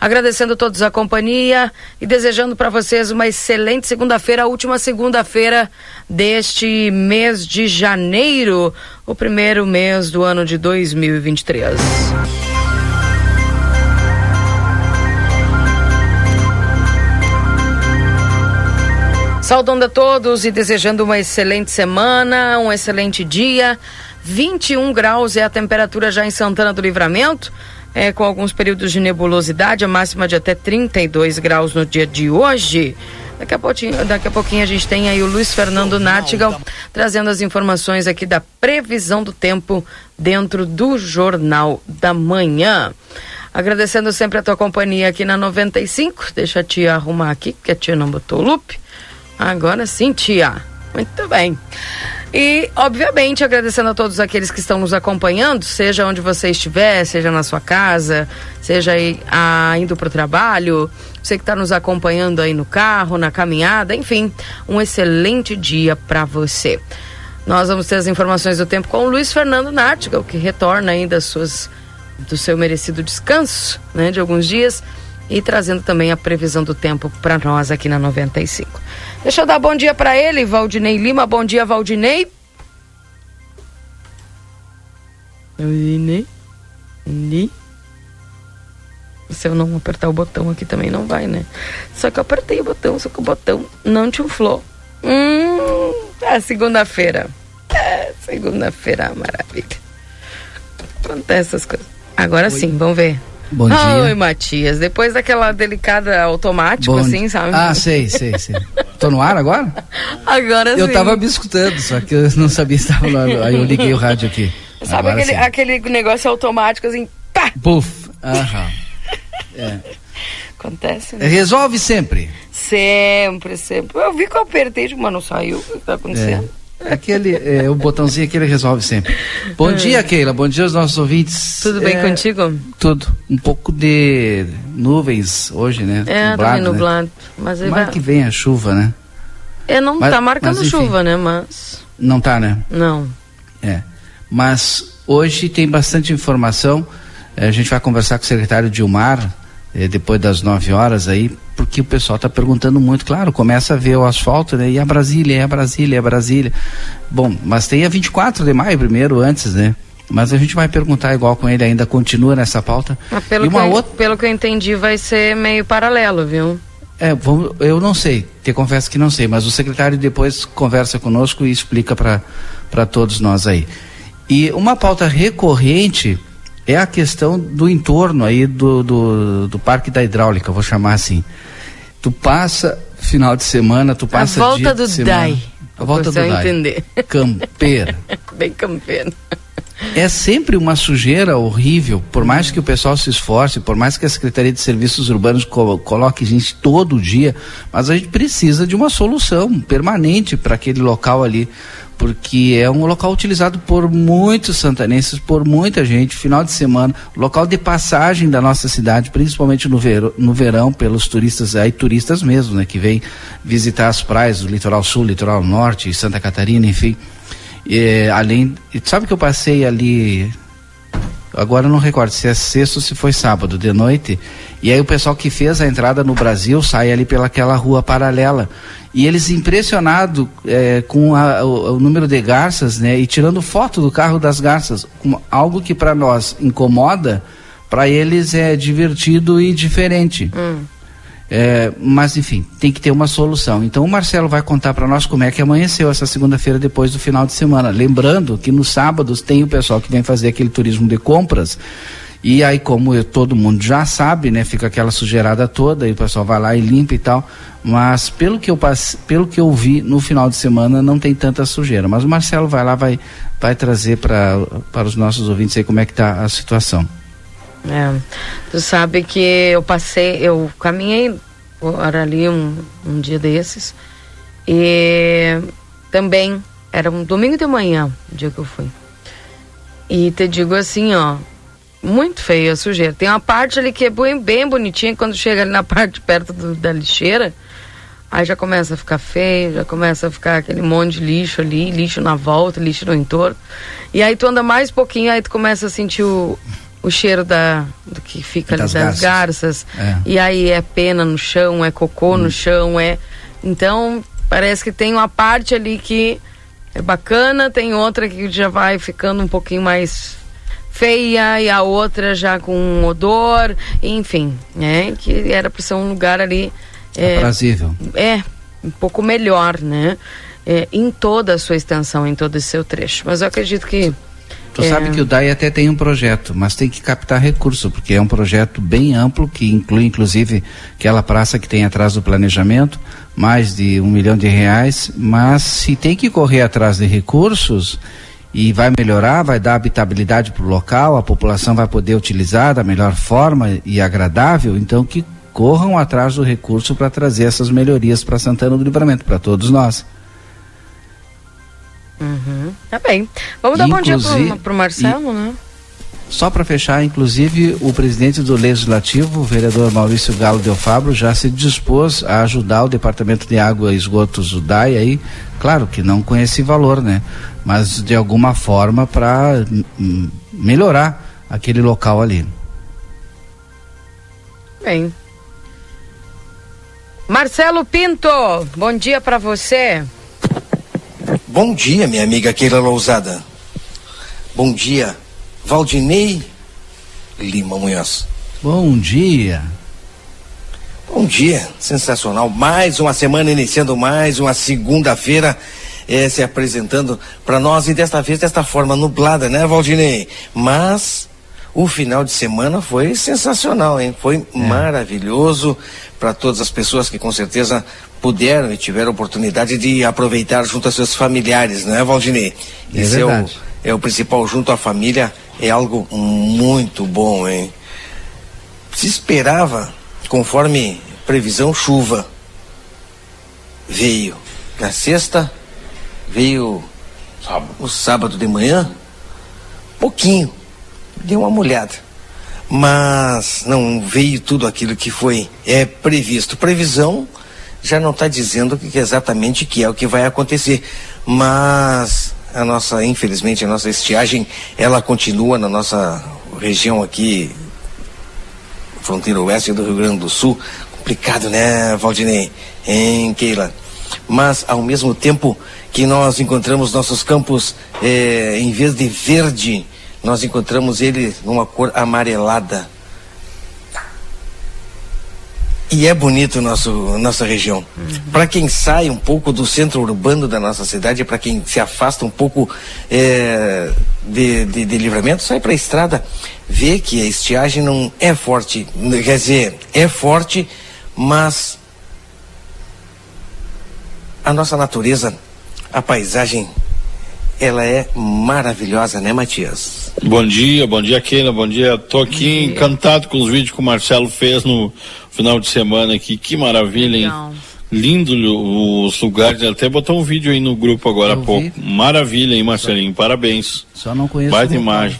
Agradecendo a todos a companhia e desejando para vocês uma excelente segunda-feira, a última segunda-feira deste mês de janeiro, o primeiro mês do ano de 2023. Saudando a todos e desejando uma excelente semana, um excelente dia. 21 graus é a temperatura já em Santana do Livramento é, com alguns períodos de nebulosidade, a máxima de até 32 graus no dia de hoje. Daqui a, pouquinho, daqui a pouquinho a gente tem aí o Luiz Fernando Nartigal trazendo as informações aqui da previsão do tempo dentro do Jornal da Manhã. Agradecendo sempre a tua companhia aqui na 95. Deixa a tia arrumar aqui, porque a tia não botou o loop. Agora sim, tia. Muito bem. E, obviamente, agradecendo a todos aqueles que estão nos acompanhando, seja onde você estiver, seja na sua casa, seja aí, ah, indo para o trabalho, você que está nos acompanhando aí no carro, na caminhada, enfim, um excelente dia para você. Nós vamos ter as informações do tempo com o Luiz Fernando Nartigal, que retorna ainda suas, do seu merecido descanso, né, de alguns dias e trazendo também a previsão do tempo para nós aqui na 95. Deixa eu dar bom dia para ele, Valdinei Lima. Bom dia, Valdinei. Valdinei. Se eu não apertar o botão aqui também não vai, né? Só que eu apertei o botão, só que o botão não te inflou. Hum, é segunda-feira. É, segunda-feira, maravilha. Acontece essas coisas. Agora Oi. sim, vamos ver. Bom dia. Oi, Matias. Depois daquela delicada automático, Bom... assim, sabe? Ah, sei, sei, sei. Tô no ar agora? Agora sim. Eu tava me escutando, só que eu não sabia se estava lá. Aí eu liguei o rádio aqui. Sabe aquele, aquele negócio automático, assim, pá! Puf! Aham. É. Acontece, né? Resolve sempre. Sempre, sempre. Eu vi que eu apertei, mas não saiu. O que tá acontecendo? É. Aquele, é, o botãozinho que ele resolve sempre. Bom é. dia, Keila. Bom dia aos nossos ouvintes. Tudo bem é, contigo? Tudo. Um pouco de nuvens hoje, né? É, nublado, também nublado. Né? Mas vai... que vem a chuva, né? É, não mas, tá marcando mas, chuva, né? Mas. Não tá, né? Não. É. Mas hoje tem bastante informação. É, a gente vai conversar com o secretário Dilmar é, depois das 9 horas aí porque o pessoal está perguntando muito, claro, começa a ver o asfalto, né? E a Brasília, é a Brasília, é a Brasília. Bom, mas tem a 24 de maio primeiro, antes, né? Mas a gente vai perguntar igual com ele ainda, continua nessa pauta. Mas pelo, e uma que, outra... pelo que eu entendi, vai ser meio paralelo, viu? É, vamos, eu não sei, te confesso que não sei, mas o secretário depois conversa conosco e explica para todos nós aí. E uma pauta recorrente é a questão do entorno aí do, do, do Parque da Hidráulica, vou chamar assim. Tu passa final de semana, tu passa a volta do semana, DAI. A volta do DAI. entender. Campeira. Bem campeiro. É sempre uma sujeira horrível, por mais que o pessoal se esforce, por mais que a Secretaria de Serviços Urbanos coloque gente todo dia, mas a gente precisa de uma solução permanente para aquele local ali porque é um local utilizado por muitos santanenses, por muita gente, final de semana, local de passagem da nossa cidade, principalmente no, ver, no verão, pelos turistas, aí turistas mesmo, né, que vêm visitar as praias do litoral sul, litoral norte, Santa Catarina, enfim. E, além, sabe que eu passei ali agora eu não recordo se é sexta ou se foi sábado de noite. E aí o pessoal que fez a entrada no Brasil sai ali pelaquela rua paralela. E eles impressionados é, com a, o, o, número de garças, né? E tirando foto do carro das garças, algo que para nós incomoda, para eles é divertido e diferente. Hum. É, mas enfim, tem que ter uma solução. Então o Marcelo vai contar para nós como é que amanheceu essa segunda-feira depois do final de semana. Lembrando que nos sábados tem o pessoal que vem fazer aquele turismo de compras. E aí, como eu, todo mundo já sabe, né, fica aquela sujeirada toda, e o pessoal vai lá e limpa e tal. Mas pelo que eu passe, pelo que eu vi no final de semana, não tem tanta sujeira. Mas o Marcelo vai lá, vai, vai trazer para os nossos ouvintes aí como é que está a situação. É. Tu sabe que eu passei, eu caminhei era ali um, um dia desses e também era um domingo de manhã, o dia que eu fui. E te digo assim, ó, muito feia a sujeira. Tem uma parte ali que é bem, bem bonitinha, quando chega ali na parte perto do, da lixeira, aí já começa a ficar feio, já começa a ficar aquele monte de lixo ali, lixo na volta, lixo no entorno. E aí tu anda mais pouquinho, aí tu começa a sentir o, o cheiro da, do que fica das ali das garças. garças. É. E aí é pena no chão, é cocô hum. no chão, é. Então, parece que tem uma parte ali que é bacana, tem outra que já vai ficando um pouquinho mais feia e a outra já com um odor, enfim, né? Que era para ser um lugar ali é, aprazível. É, um pouco melhor, né? É, em toda a sua extensão, em todo o seu trecho. Mas eu acredito que Tu é. sabe que o DAI até tem um projeto, mas tem que captar recurso, porque é um projeto bem amplo, que inclui inclusive aquela praça que tem atrás do planejamento, mais de um milhão de reais, mas se tem que correr atrás de recursos e vai melhorar, vai dar habitabilidade para o local, a população vai poder utilizar da melhor forma e agradável, então que corram atrás do recurso para trazer essas melhorias para Santana do Livramento, para todos nós. Uhum. Tá bem. Vamos dar bom dia para o Marcelo, e, né? Só para fechar, inclusive, o presidente do Legislativo, o vereador Maurício Galo Del Fabro, já se dispôs a ajudar o Departamento de Água e Esgotos, o DAI, aí, claro que não com esse valor, né? Mas de alguma forma para melhorar aquele local ali. Bem. Marcelo Pinto, bom dia para você. Bom dia, minha amiga Keila Lousada. Bom dia, Valdinei Lima Munhoz. Bom dia. Bom dia, sensacional. Mais uma semana iniciando, mais uma segunda-feira eh, se apresentando para nós e desta vez desta forma nublada, né, Valdinei? Mas o final de semana foi sensacional, hein? Foi é. maravilhoso para todas as pessoas que com certeza puderam e tiveram oportunidade de aproveitar junto a seus familiares, não é, Valdinei? É Esse verdade. é o, é o principal, junto à família, é algo muito bom, hein? Se esperava, conforme previsão, chuva. Veio na sexta, veio sábado. o sábado de manhã, pouquinho, deu uma molhada. Mas não veio tudo aquilo que foi é previsto. Previsão já não está dizendo que exatamente que é o que vai acontecer, mas a nossa, infelizmente, a nossa estiagem, ela continua na nossa região aqui, fronteira oeste do Rio Grande do Sul. Complicado, né, Valdinei? Hein, Keila? Mas, ao mesmo tempo que nós encontramos nossos campos, eh, em vez de verde, nós encontramos ele numa cor amarelada e é bonito nosso nossa região. Uhum. Para quem sai um pouco do centro urbano da nossa cidade, para quem se afasta um pouco é, de, de, de, livramento, sai para a estrada, vê que a estiagem não é forte. Quer dizer, é forte, mas a nossa natureza, a paisagem, ela é maravilhosa, né, Matias? Bom dia, bom dia, Keila, bom dia. Tô aqui encantado com os vídeos que o Marcelo fez no final de semana aqui. Que maravilha, hein? Legal. Lindo os lugares. Até botou um vídeo aí no grupo agora há pouco. Maravilha, hein, Marcelinho? Parabéns. Só não conheço. Baita imagem.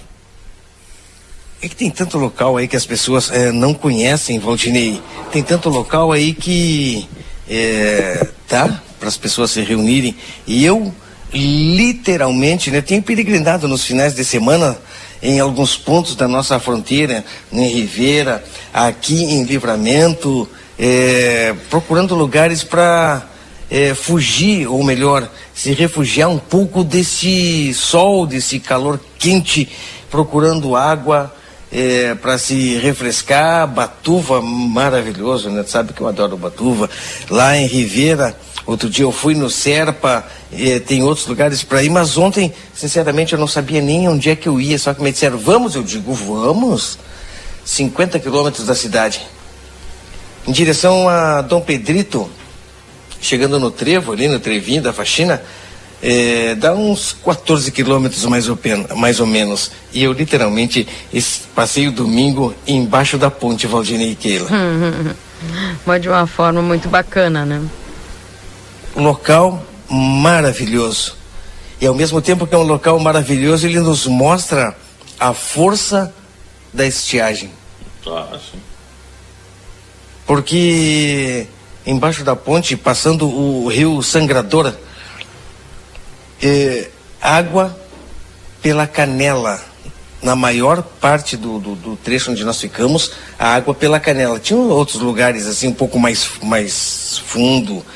É que tem tanto local aí que as pessoas é, não conhecem, Valdinei. Tem tanto local aí que é, tá para as pessoas se reunirem. E eu literalmente, né, tenho peregrinado nos finais de semana em alguns pontos da nossa fronteira, em Ribeira, aqui em Livramento, é, procurando lugares para é, fugir, ou melhor, se refugiar um pouco desse sol, desse calor quente, procurando água é, para se refrescar. Batuva, maravilhoso, né? Sabe que eu adoro Batuva. Lá em Ribeira, outro dia eu fui no Serpa, é, tem outros lugares para ir, mas ontem, sinceramente, eu não sabia nem onde é que eu ia, só que me disseram, vamos, eu digo, vamos. 50 quilômetros da cidade. Em direção a Dom Pedrito, chegando no trevo, ali no trevinho da faxina, é, dá uns 14 quilômetros mais, mais ou menos. E eu literalmente passei o domingo embaixo da ponte Valdinei Keila. Mas de uma forma muito bacana, né? Um local maravilhoso. E ao mesmo tempo que é um local maravilhoso, ele nos mostra a força da estiagem. Ah, sim. Porque embaixo da ponte, passando o rio Sangrador, é, água pela canela. Na maior parte do, do, do, trecho onde nós ficamos, a água pela canela. Tinha outros lugares assim um pouco mais, mais fundo,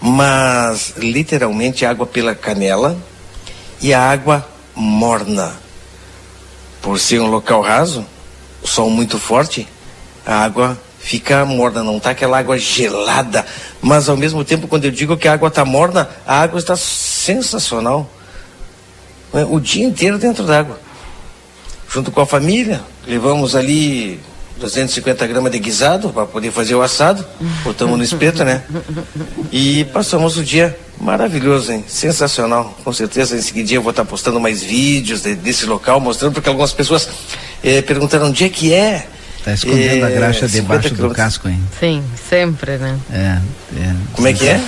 mas literalmente água pela canela e a água morna. Por ser um local raso, sol muito forte, a água fica morna, não está aquela água gelada. Mas ao mesmo tempo, quando eu digo que a água está morna, a água está sensacional. O dia inteiro dentro d'água. Junto com a família, levamos ali 250 gramas de guisado para poder fazer o assado. Botamos no espeto, né? E passamos o dia maravilhoso, hein? Sensacional. Com certeza, em seguida eu vou estar postando mais vídeos de, desse local, mostrando, porque algumas pessoas eh, perguntaram onde é que é. Tá escondendo é, a graxa debaixo do casco, hein? Sim, sempre, né? É, é Como é que é?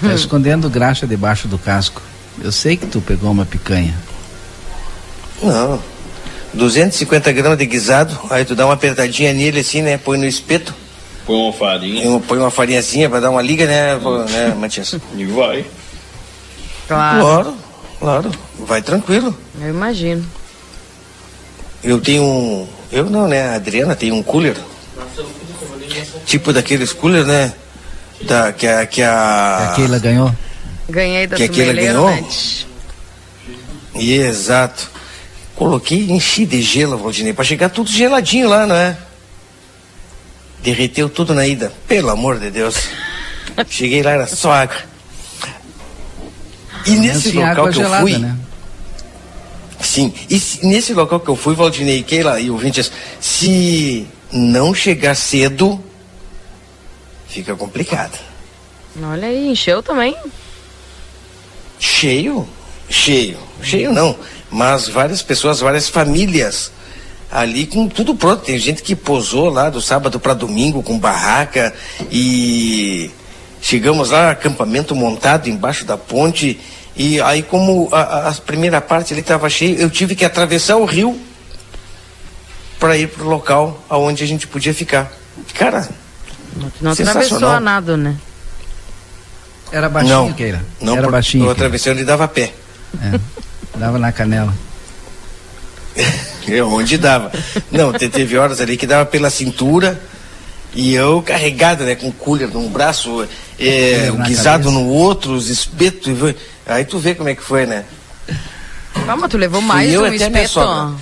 Tá escondendo graxa debaixo do casco. Eu sei que tu pegou uma picanha. Não. 250 gramas de guisado, aí tu dá uma apertadinha nele assim, né? Põe no espeto. Põe uma farinha. Põe uma farinhazinha pra dar uma liga, né, né Matias? E vai. Claro. Claro, claro. Vai tranquilo. Eu imagino. Eu tenho um. Eu não, né? A Adriana tem um cooler. Tipo daqueles cooler, né? Da, que a. Que a, que a Keila ganhou? Ganhei da que a Keila ganhou? Exato. Coloquei, enchi de gelo, Valdinei, para chegar tudo geladinho lá, não é? Derreteu tudo na ida. Pelo amor de Deus. Cheguei lá, era só água. E nesse local que gelada, eu fui. Né? Sim, e se, nesse local que eu fui, Valdinei, Keila e ouvintes, se não chegar cedo, fica complicado. Olha aí, encheu também? Cheio? Cheio. Cheio não mas várias pessoas, várias famílias ali com tudo pronto. Tem gente que posou lá do sábado para domingo com barraca e chegamos lá, acampamento montado embaixo da ponte. E aí, como a, a primeira parte ali estava cheia, eu tive que atravessar o rio para ir para o local aonde a gente podia ficar. Cara, não, não atravessou nada, né? Era baixinho, não, Keira? Não, era baixinho. Eu atravessei onde dava pé. É. Dava na canela. é onde dava. Não, teve horas ali que dava pela cintura e eu carregado, né, com cooler num braço, é, o guisado no outro, os espetos. Aí tu vê como é que foi, né? Calma, tu levou mais eu um até espeto? Minha sogra.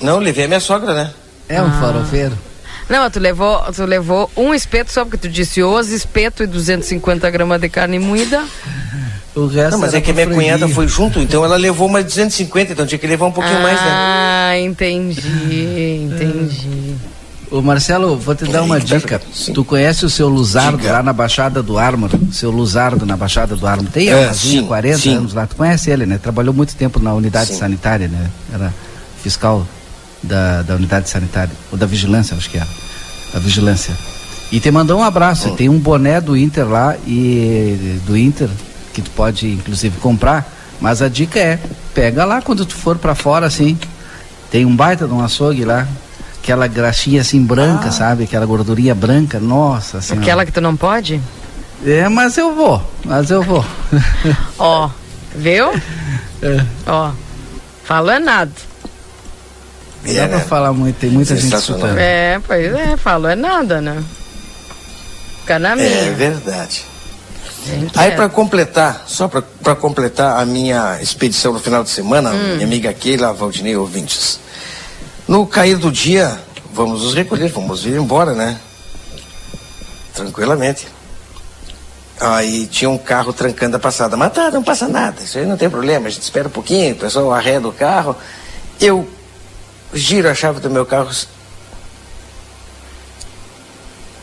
Não, levei a minha sogra, né? É um ah. farofeiro. Não, tu levou, tu levou um espeto só porque tu disse os espeto e 250 gramas de carne moída. O resto não, mas é que a minha cunhada foi junto, então ela levou mais 250, então tinha que levar um pouquinho ah, mais, né? Ah, entendi, entendi. Ô Marcelo, vou te dar uma dica. Sim. Tu conhece o seu Luzardo Diga. lá na Baixada do Ármor? Seu Luzardo na Baixada do Ármor. Tem é, sim, 40 sim. anos lá. Tu conhece ele, né? Trabalhou muito tempo na unidade sim. sanitária, né? Era fiscal da, da unidade sanitária. Ou da vigilância, acho que era. Da vigilância. E te mandou um abraço. Hum. Tem um boné do Inter lá e do Inter que tu pode inclusive comprar, mas a dica é, pega lá quando tu for para fora assim, tem um baita de um açougue lá, aquela graxinha assim branca, ah. sabe? Aquela gordurinha branca, nossa senhora. Aquela que tu não pode? É, mas eu vou, mas eu vou. Ó, viu? É. Ó, falando nada. Não dá pra né? falar muito, tem muita gente escutando. É, pois é, falou é nada, né? Fica na é minha. É verdade. Aí para completar, só para completar a minha expedição no final de semana, hum. minha amiga Keila, Valdinei ouvintes. No cair do dia, vamos nos recolher, vamos ir embora, né? Tranquilamente. Aí tinha um carro trancando a passada. Mas tá, não passa nada, isso aí não tem problema, a gente espera um pouquinho, o pessoal arreda o carro. Eu giro a chave do meu carro. Sem,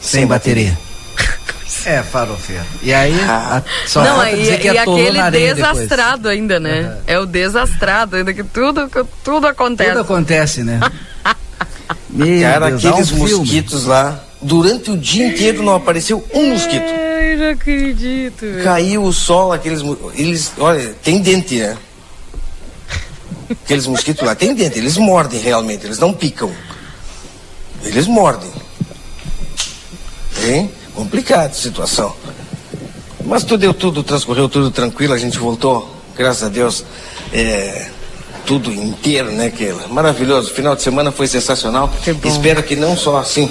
sem bateria. bateria. É, farofeiro. E aí, ah. a, só Não, e, dizer que e aquele desastrado depois. ainda, né? Uhum. É o desastrado, ainda que tudo, que tudo acontece. Tudo acontece, né? Meu Cara, Deus, aqueles um mosquitos filme. lá, durante o dia inteiro não apareceu um mosquito. Ai, não acredito. Caiu o sol, aqueles. Eles, olha, tem dente, né? Aqueles mosquitos lá, tem dente, eles mordem realmente, eles não picam. Eles mordem. Hein? Complicada a situação. Mas tudo deu tudo, transcorreu tudo tranquilo, a gente voltou, graças a Deus, é, tudo inteiro, né, Keila? Maravilhoso. O final de semana foi sensacional. Que Espero que não só assim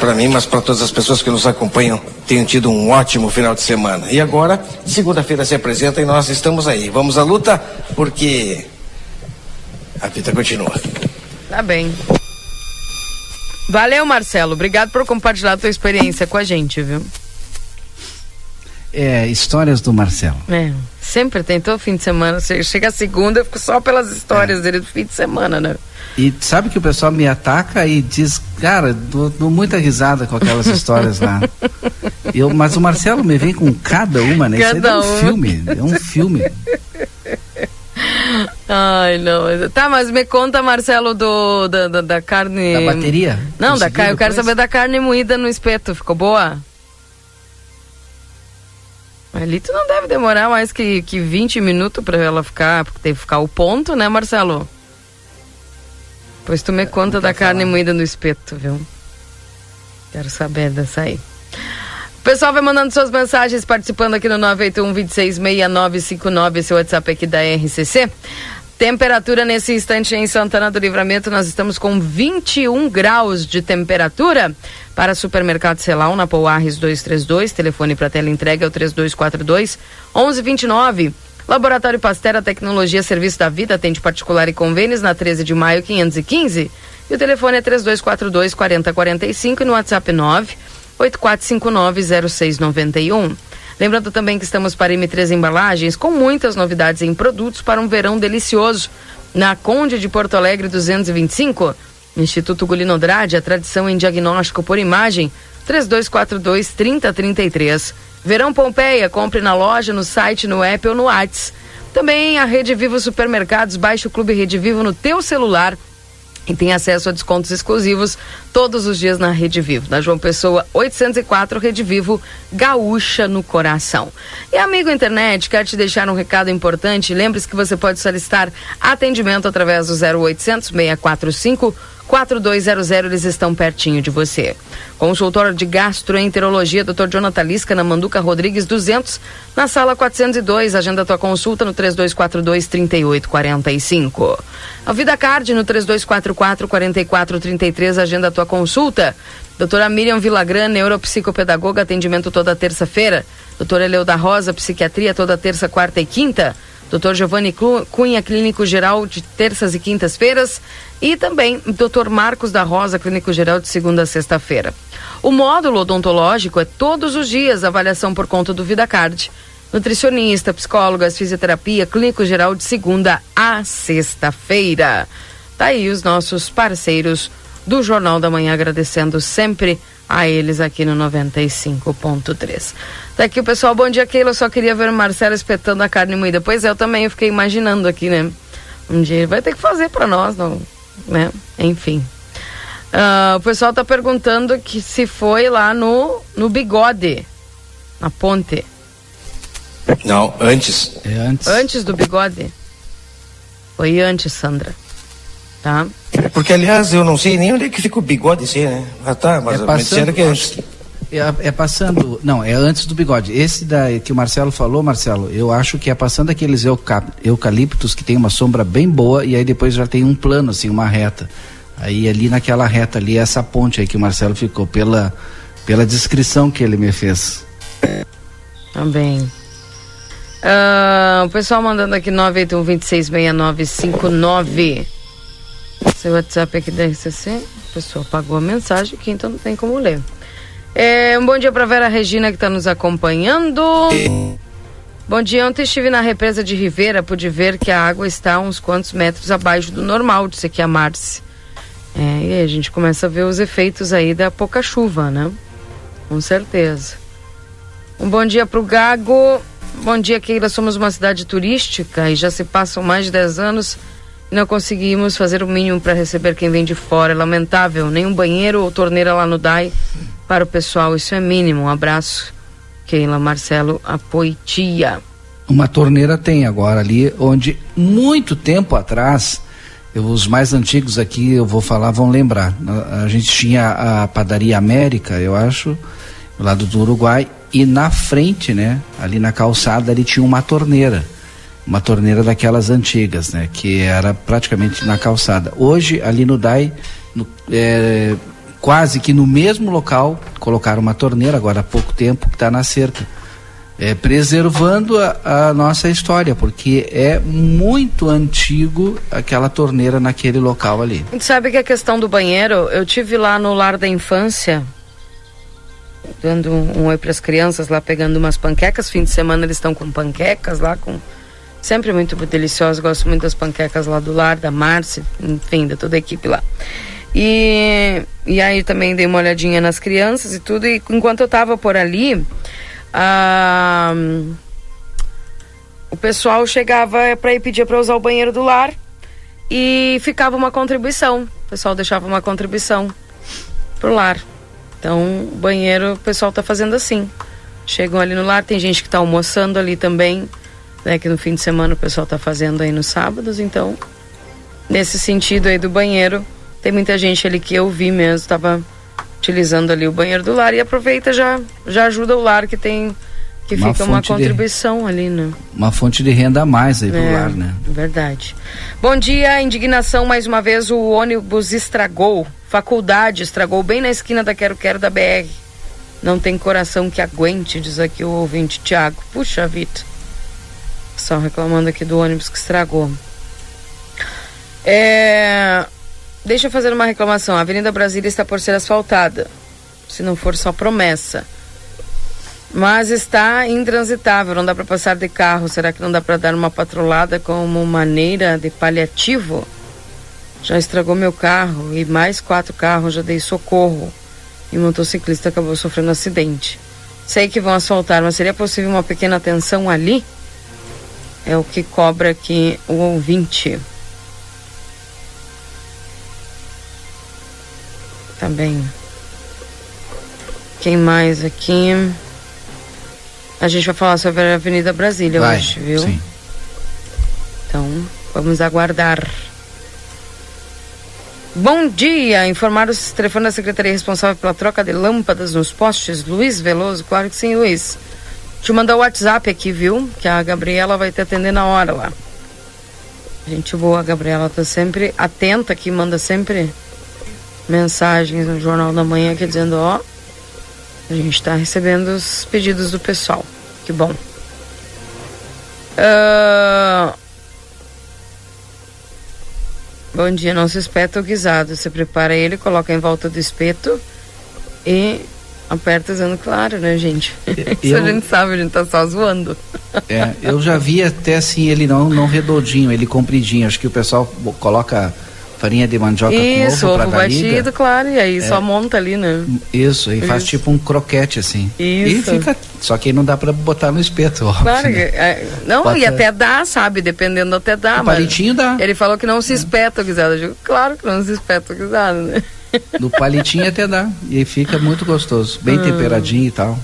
para mim, mas para todas as pessoas que nos acompanham tenham tido um ótimo final de semana. E agora, segunda-feira se apresenta e nós estamos aí. Vamos à luta, porque a vida continua. Tá bem. Valeu, Marcelo. Obrigado por compartilhar a tua experiência com a gente, viu? É, histórias do Marcelo. É, sempre tem todo fim de semana. Chega a segunda, eu fico só pelas histórias é. dele do fim de semana, né? E sabe que o pessoal me ataca e diz, cara, dou, dou muita risada com aquelas histórias lá. Eu, mas o Marcelo me vem com cada uma, né? Cada Isso é um filme, é um filme. Ai, não. Tá, mas me conta, Marcelo, do, da, da, da carne. Da bateria? Não, da carne. Eu quero saber da carne moída no espeto. Ficou boa? Ali tu não deve demorar mais que, que 20 minutos para ela ficar, porque tem que ficar o ponto, né, Marcelo? Pois tu me conta da carne moída no espeto, viu? Quero saber dessa aí. O pessoal vai mandando suas mensagens, participando aqui no 981 266959, esse WhatsApp aqui da RCC. Temperatura nesse instante em Santana do Livramento, nós estamos com 21 graus de temperatura. Para supermercado Celal, na Pouarres 232, telefone para tela entrega é o 3242 1129. Laboratório Pastera Tecnologia Serviço da Vida, atende particular e convênios na 13 de maio 515. E o telefone é 3242 4045 e no WhatsApp 9 84590691. Lembrando também que estamos para M3 Embalagens com muitas novidades em produtos para um verão delicioso. Na Conde de Porto Alegre 225, Instituto Gulino Andrade, a tradição em diagnóstico por imagem, 3242 3033. Verão Pompeia, compre na loja, no site, no app ou no Whats. Também a Rede Vivo Supermercados, baixe o Clube Rede Vivo no teu celular e tem acesso a descontos exclusivos todos os dias na Rede Vivo. Na João Pessoa 804, Rede Vivo, gaúcha no coração. E amigo internet, quero te deixar um recado importante. Lembre-se que você pode solicitar atendimento através do 0800 645 4200, eles estão pertinho de você. Consultório de Gastroenterologia, Dr. Jonathan Lisca, na Manduca Rodrigues 200, na sala 402. Agenda tua consulta no 3242 3845. A Vida Card no 3244 4433, agenda tua consulta. Doutora Miriam Vilagran, neuropsicopedagoga, atendimento toda terça-feira. Doutora Eleuda Rosa, psiquiatria toda terça, quarta e quinta. Dr. Giovanni Cunha, clínico geral de terças e quintas-feiras, e também Dr. Marcos da Rosa, clínico geral de segunda a sexta-feira. O módulo odontológico é todos os dias avaliação por conta do VidaCard. Nutricionista, psicólogas, fisioterapia, clínico geral de segunda a sexta-feira. Tá aí os nossos parceiros do Jornal da Manhã, agradecendo sempre a eles aqui no 95.3. Tá aqui o pessoal, bom dia, Keila. Eu só queria ver o Marcelo espetando a carne moída. Pois é, eu também eu fiquei imaginando aqui, né? Um dia ele vai ter que fazer para nós, não, né? Enfim. Uh, o pessoal tá perguntando que se foi lá no, no bigode, na ponte. Não, antes. É antes. Antes do bigode. Foi antes, Sandra. Tá? Porque, aliás, eu não sei nem onde é que fica o bigode assim, né? Ah, tá, mas é passando, que é... É, é, passando, não, é antes do bigode. Esse da, que o Marcelo falou, Marcelo, eu acho que é passando aqueles euca, eucaliptos que tem uma sombra bem boa e aí depois já tem um plano, assim, uma reta. Aí ali naquela reta ali, essa ponte aí que o Marcelo ficou, pela, pela descrição que ele me fez. Também. Uh, o pessoal mandando aqui 981 266959. Seu WhatsApp aqui da RCC. O pessoal pagou a mensagem aqui, então não tem como ler. É, um bom dia para Vera Regina que está nos acompanhando. Bom dia, ontem estive na represa de Ribeira, pude ver que a água está uns quantos metros abaixo do normal, disse aqui a Marci. É, e aí a gente começa a ver os efeitos aí da pouca chuva, né? Com certeza. Um bom dia para o Gago. Bom dia, Keila. Somos uma cidade turística e já se passam mais de 10 anos não conseguimos fazer o mínimo para receber quem vem de fora. É lamentável. Nenhum banheiro ou torneira lá no DAI para o pessoal. Isso é mínimo. Um abraço, Keila Marcelo Apoitia. Uma torneira tem agora ali, onde muito tempo atrás, eu, os mais antigos aqui, eu vou falar, vão lembrar. A, gente tinha a padaria América, eu acho, do lado do Uruguai, e na frente, né, ali na calçada, ali tinha uma torneira. Uma torneira daquelas antigas, né, que era praticamente na calçada. Hoje, ali no DAI, no, é, quase que no mesmo local, colocaram uma torneira, agora há pouco tempo, que está na cerca. É, preservando a, a, nossa história, porque é muito antigo aquela torneira naquele local ali. A gente sabe que a questão do banheiro, eu tive lá no lar da infância, dando um, um oi para as crianças lá, pegando umas panquecas. Fim de semana eles estão com panquecas lá, com sempre muito deliciosas. Gosto muito das panquecas lá do lar, da Márcia, enfim, da toda a equipe lá. E, e aí também dei uma olhadinha nas crianças e tudo. E enquanto eu tava por ali, o pessoal chegava para ir pedir para usar o banheiro do lar e ficava uma contribuição. O pessoal deixava uma contribuição pro lar. Então, o banheiro, o pessoal tá fazendo assim. Chegam ali no lar, tem gente que tá almoçando ali também, né, que no fim de semana o pessoal tá fazendo aí nos sábados, então nesse sentido aí do banheiro, tem muita gente ali que eu vi mesmo, tava utilizando ali o banheiro do lar e aproveita já já ajuda o lar que tem que uma fica uma contribuição de, ali, né? Uma fonte de renda a mais aí pro é, lar, né? Verdade. Bom dia, indignação mais uma vez, o ônibus estragou Faculdade estragou bem na esquina da Quero Quero da BR. Não tem coração que aguente, diz aqui o ouvinte Tiago. Puxa vida. Só reclamando aqui do ônibus que estragou. É... Deixa eu fazer uma reclamação. A Avenida Brasília está por ser asfaltada. Se não for só promessa. Mas está intransitável, não dá para passar de carro. Será que não dá para dar uma patrulada como maneira de paliativo? Já estragou meu carro e mais quatro carros já dei socorro. E o motociclista acabou sofrendo acidente. Sei que vão asfaltar, mas seria possível uma pequena atenção ali? É o que cobra aqui o ouvinte. Tá bem. Quem mais aqui? A gente vai falar sobre a Avenida Brasília vai, hoje, viu? Sim. Então, vamos aguardar. Bom dia, informar o telefone da secretaria responsável pela troca de lâmpadas nos postes, Luiz Veloso, claro que sim, Luiz. Te mandar o WhatsApp aqui, viu? Que a Gabriela vai te atender na hora lá. Gente boa, a Gabriela tá sempre atenta aqui, manda sempre mensagens no Jornal da Manhã aqui dizendo, ó, a gente está recebendo os pedidos do pessoal. Que bom. Uh, Bom dia, não se espeta o guisado. Você prepara ele, coloca em volta do espeto e aperta usando claro, né, gente? Isso a gente sabe, a gente tá só zoando. É, eu já vi até assim, ele não, não redondinho, ele compridinho. Acho que o pessoal coloca farinha de mandioca Isso, com ovo, ovo batido, claro, e aí é. só monta ali, né? Isso, e Isso. faz tipo um croquete assim. Isso. E fica, só que aí não dá para botar no espeto, óbvio, Claro, né? é, não, Bota... e até dá, sabe, dependendo até dá, o palitinho dá. Ele falou que não se é. espeta o guisado, eu digo, claro que não se espeta o guisado, né? No palitinho até dá, e fica muito gostoso, bem hum. temperadinho e tal.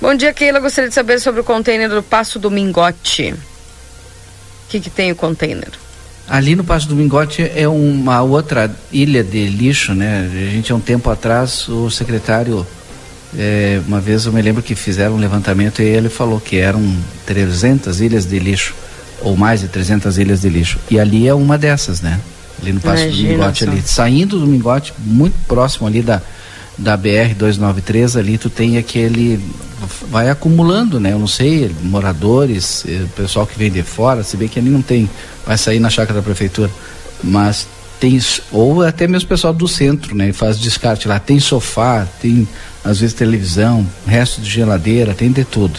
Bom dia, Keila, gostaria de saber sobre o container do Passo do Mingote. O que que tem o container? Ali no Passo do Mingote é uma outra ilha de lixo, né? A gente, há um tempo atrás, o secretário, é, uma vez eu me lembro que fizeram um levantamento e ele falou que eram 300 ilhas de lixo, ou mais de 300 ilhas de lixo. E ali é uma dessas, né? Ali no Passo Imagina do Mingote, ali. Saindo do Mingote, muito próximo ali da, da BR-293, ali tu tem aquele vai acumulando, né? Eu não sei, moradores, eh, pessoal que vem de fora, se bem que ali não tem, vai sair na chácara da prefeitura, mas tem, ou até mesmo pessoal do centro, né? Faz descarte lá, tem sofá, tem às vezes televisão, resto de geladeira, tem de tudo.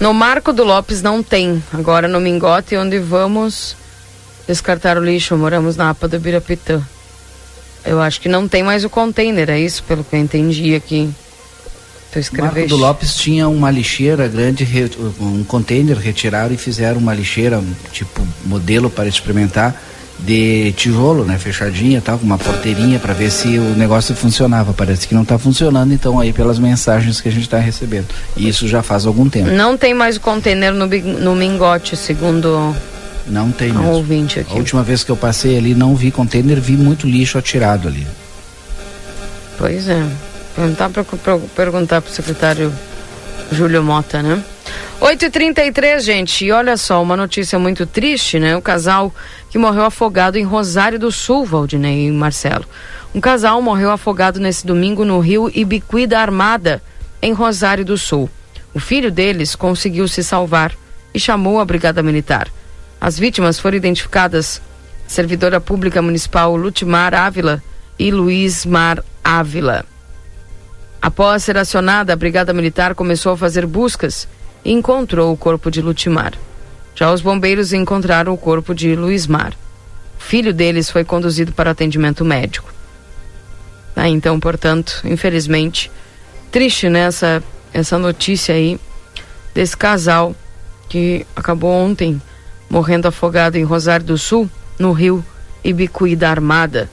No Marco do Lopes não tem, agora no Mingote, onde vamos descartar o lixo, moramos na APA do Birapitã. Eu acho que não tem mais o container, é isso, pelo que eu entendi aqui. Tu Marco do Lopes tinha uma lixeira grande, um container, retiraram e fizeram uma lixeira, tipo modelo para experimentar, de tijolo, né, fechadinha, tal, com uma porteirinha para ver se o negócio funcionava. Parece que não está funcionando, então aí pelas mensagens que a gente está recebendo. E isso já faz algum tempo. Não tem mais o container no, no mingote, segundo não tem mesmo. ouvinte aqui. A última vez que eu passei ali não vi container, vi muito lixo atirado ali. Pois é. Perguntar para perguntar pro secretário Júlio Mota, né? 8h33, gente. E olha só, uma notícia muito triste, né? O casal que morreu afogado em Rosário do Sul, Valdinei e Marcelo. Um casal morreu afogado nesse domingo no rio Ibiqui da Armada, em Rosário do Sul. O filho deles conseguiu se salvar e chamou a Brigada Militar. As vítimas foram identificadas servidora pública municipal Lutimar Ávila e Luiz Mar Ávila. Após ser acionada, a Brigada Militar começou a fazer buscas e encontrou o corpo de Lutimar. Já os bombeiros encontraram o corpo de Luizmar. O filho deles foi conduzido para atendimento médico. Ah, então, portanto, infelizmente, triste nessa né, essa notícia aí desse casal que acabou ontem morrendo afogado em Rosário do Sul, no rio Ibicuí da Armada.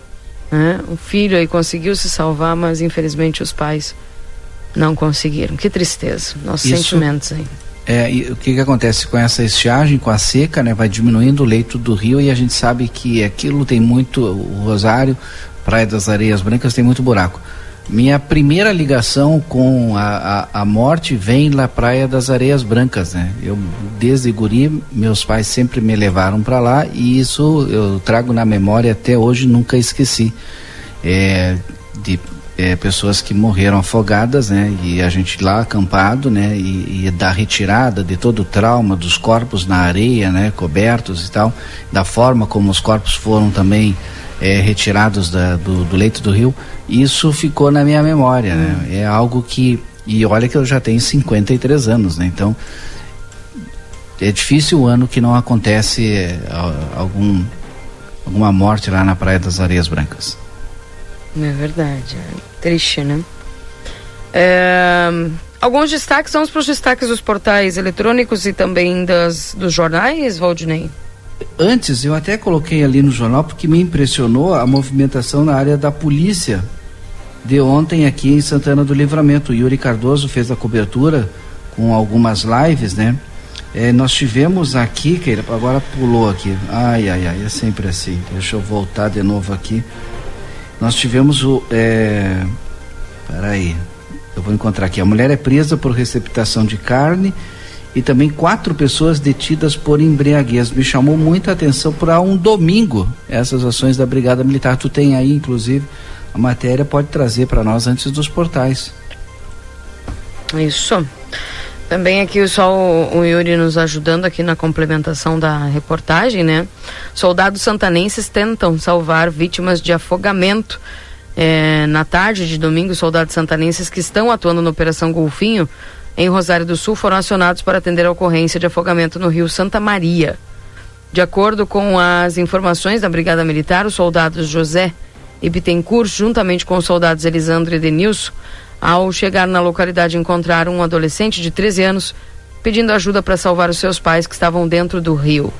Né? O filho aí conseguiu se salvar, mas infelizmente os pais não conseguiram. Que tristeza. Nossos Isso, sentimentos aí. É, e o que, que acontece com essa estiagem, com a seca, né? Vai diminuindo o leito do rio e a gente sabe que aquilo tem muito, o Rosário, Praia das Areias Brancas tem muito buraco. Minha primeira ligação com a, a, a, morte vem na Praia das Areias Brancas, né? Eu, desde guri, meus pais sempre me levaram para lá e isso eu trago na memória até hoje, nunca esqueci. É, de é, pessoas que morreram afogadas, né? E a gente lá acampado, né? E, e, da retirada de todo o trauma dos corpos na areia, né? Cobertos e tal, da forma como os corpos foram também é, retirados da, do, do, leito do rio, isso ficou na minha memória, né? hum. É algo que e olha que eu já tenho 53 anos, né? Então é difícil o ano que não acontece é, algum alguma morte lá na Praia das Areias Brancas. É verdade, é triste, né? É, alguns destaques, vamos para os destaques dos portais eletrônicos e também das, dos jornais, Valdinei? Antes, eu até coloquei ali no jornal porque me impressionou a movimentação na área da polícia de ontem aqui em Santana do Livramento. Yuri Cardoso fez a cobertura com algumas lives, né? É, nós tivemos aqui, que agora pulou aqui. Ai, ai, ai, é sempre assim. Deixa eu voltar de novo aqui. Nós tivemos o. É... Peraí, eu vou encontrar aqui. A mulher é presa por receptação de carne e também quatro pessoas detidas por embriaguez. Me chamou muita atenção para um domingo essas ações da Brigada Militar. Tu tem aí, inclusive, a matéria pode trazer para nós antes dos portais. Isso. Também aqui só o, o Yuri nos ajudando aqui na complementação da reportagem, né? Soldados santanenses tentam salvar vítimas de afogamento. É, na tarde de domingo, soldados santanenses que estão atuando na Operação Golfinho em Rosário do Sul foram acionados para atender a ocorrência de afogamento no rio Santa Maria. De acordo com as informações da Brigada Militar, os soldados José e Bittencourt, juntamente com os soldados Elisandro e Denilson, ao chegar na localidade, encontraram um adolescente de 13 anos pedindo ajuda para salvar os seus pais que estavam dentro do rio.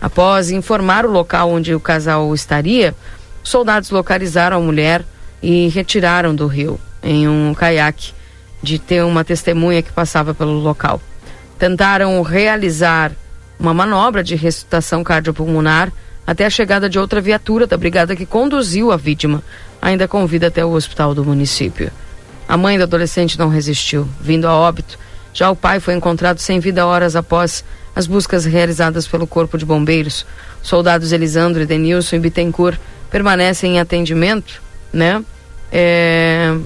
Após informar o local onde o casal estaria, soldados localizaram a mulher e retiraram do rio em um caiaque de ter uma testemunha que passava pelo local. Tentaram realizar uma manobra de ressuscitação cardiopulmonar até a chegada de outra viatura da brigada que conduziu a vítima, ainda com vida até o hospital do município. A mãe do adolescente não resistiu, vindo a óbito. Já o pai foi encontrado sem vida horas após as buscas realizadas pelo Corpo de Bombeiros. Soldados Elisandro, Edenilson e Bittencourt permanecem em atendimento, né? É...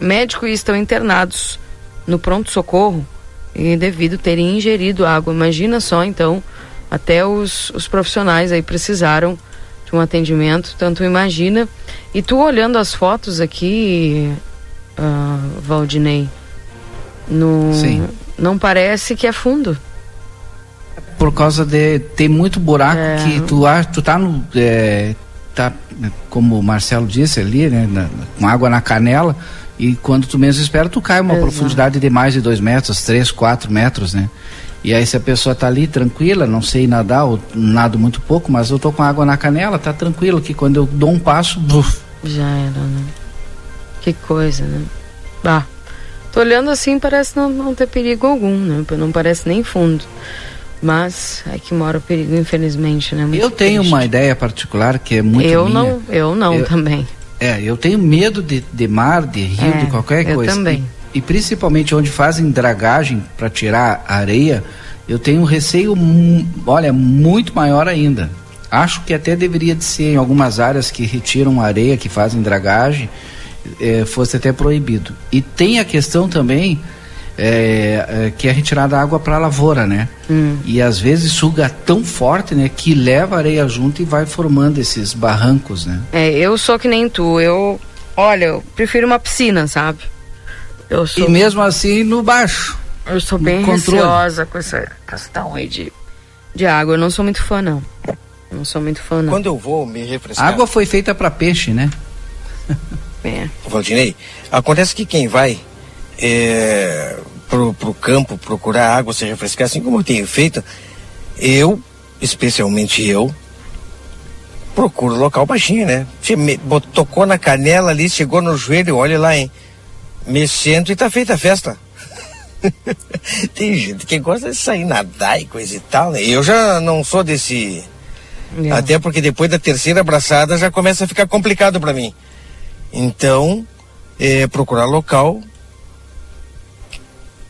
Médicos estão internados no pronto-socorro e devido terem ingerido água. Imagina só, então, até os, os profissionais aí precisaram de um atendimento, tanto imagina. E tu olhando as fotos aqui, uh, Valdinei, no, Sim. não parece que é fundo. Por causa de tem muito buraco é. que tu, tu tá no. É, tá, como o Marcelo disse ali, né, na, com água na canela, E quando tu menos espera, tu cai uma Exato. profundidade de mais de dois metros, três, quatro metros, né? E aí se a pessoa tá ali tranquila, não sei nadar, ou nado muito pouco, mas eu tô com água na canela, tá tranquilo, que quando eu dou um passo, buf. Já era, né? Que coisa, né? Ah, tô olhando assim, parece não, não ter perigo algum, né? Não parece nem fundo. Mas é que mora o perigo, infelizmente, né? Muito eu tenho triste. uma ideia particular que é muito Eu minha. não, eu não eu, também. É, eu tenho medo de, de mar, de rio, é, de qualquer coisa. Eu também. E, e principalmente onde fazem dragagem para tirar areia, eu tenho um receio, olha, muito maior ainda. Acho que até deveria de ser em algumas áreas que retiram areia, que fazem dragagem, é, fosse até proibido. E tem a questão também é, é, que é retirada água para a lavoura, né? Hum. E às vezes suga tão forte, né, que leva areia junto e vai formando esses barrancos, né? É, eu sou que nem tu, eu, olha, eu prefiro uma piscina, sabe? Eu sou... E mesmo assim no baixo. Eu sou bem receosa com essa questão aí de, de água. Eu não sou muito fã, não. Não sou muito fã, não. Quando eu vou me refrescar. Água foi feita para peixe, né? É. Valdinei, acontece que quem vai é, pro, pro campo procurar água, se refrescar, assim como eu tenho feito, eu, especialmente eu, procuro local baixinho, né? Me, tocou na canela ali, chegou no joelho, olha lá, hein? Mexendo e tá feita a festa. Tem gente que gosta de sair nadar e coisa e tal, né? Eu já não sou desse. É. Até porque depois da terceira abraçada já começa a ficar complicado para mim. Então, é, procurar local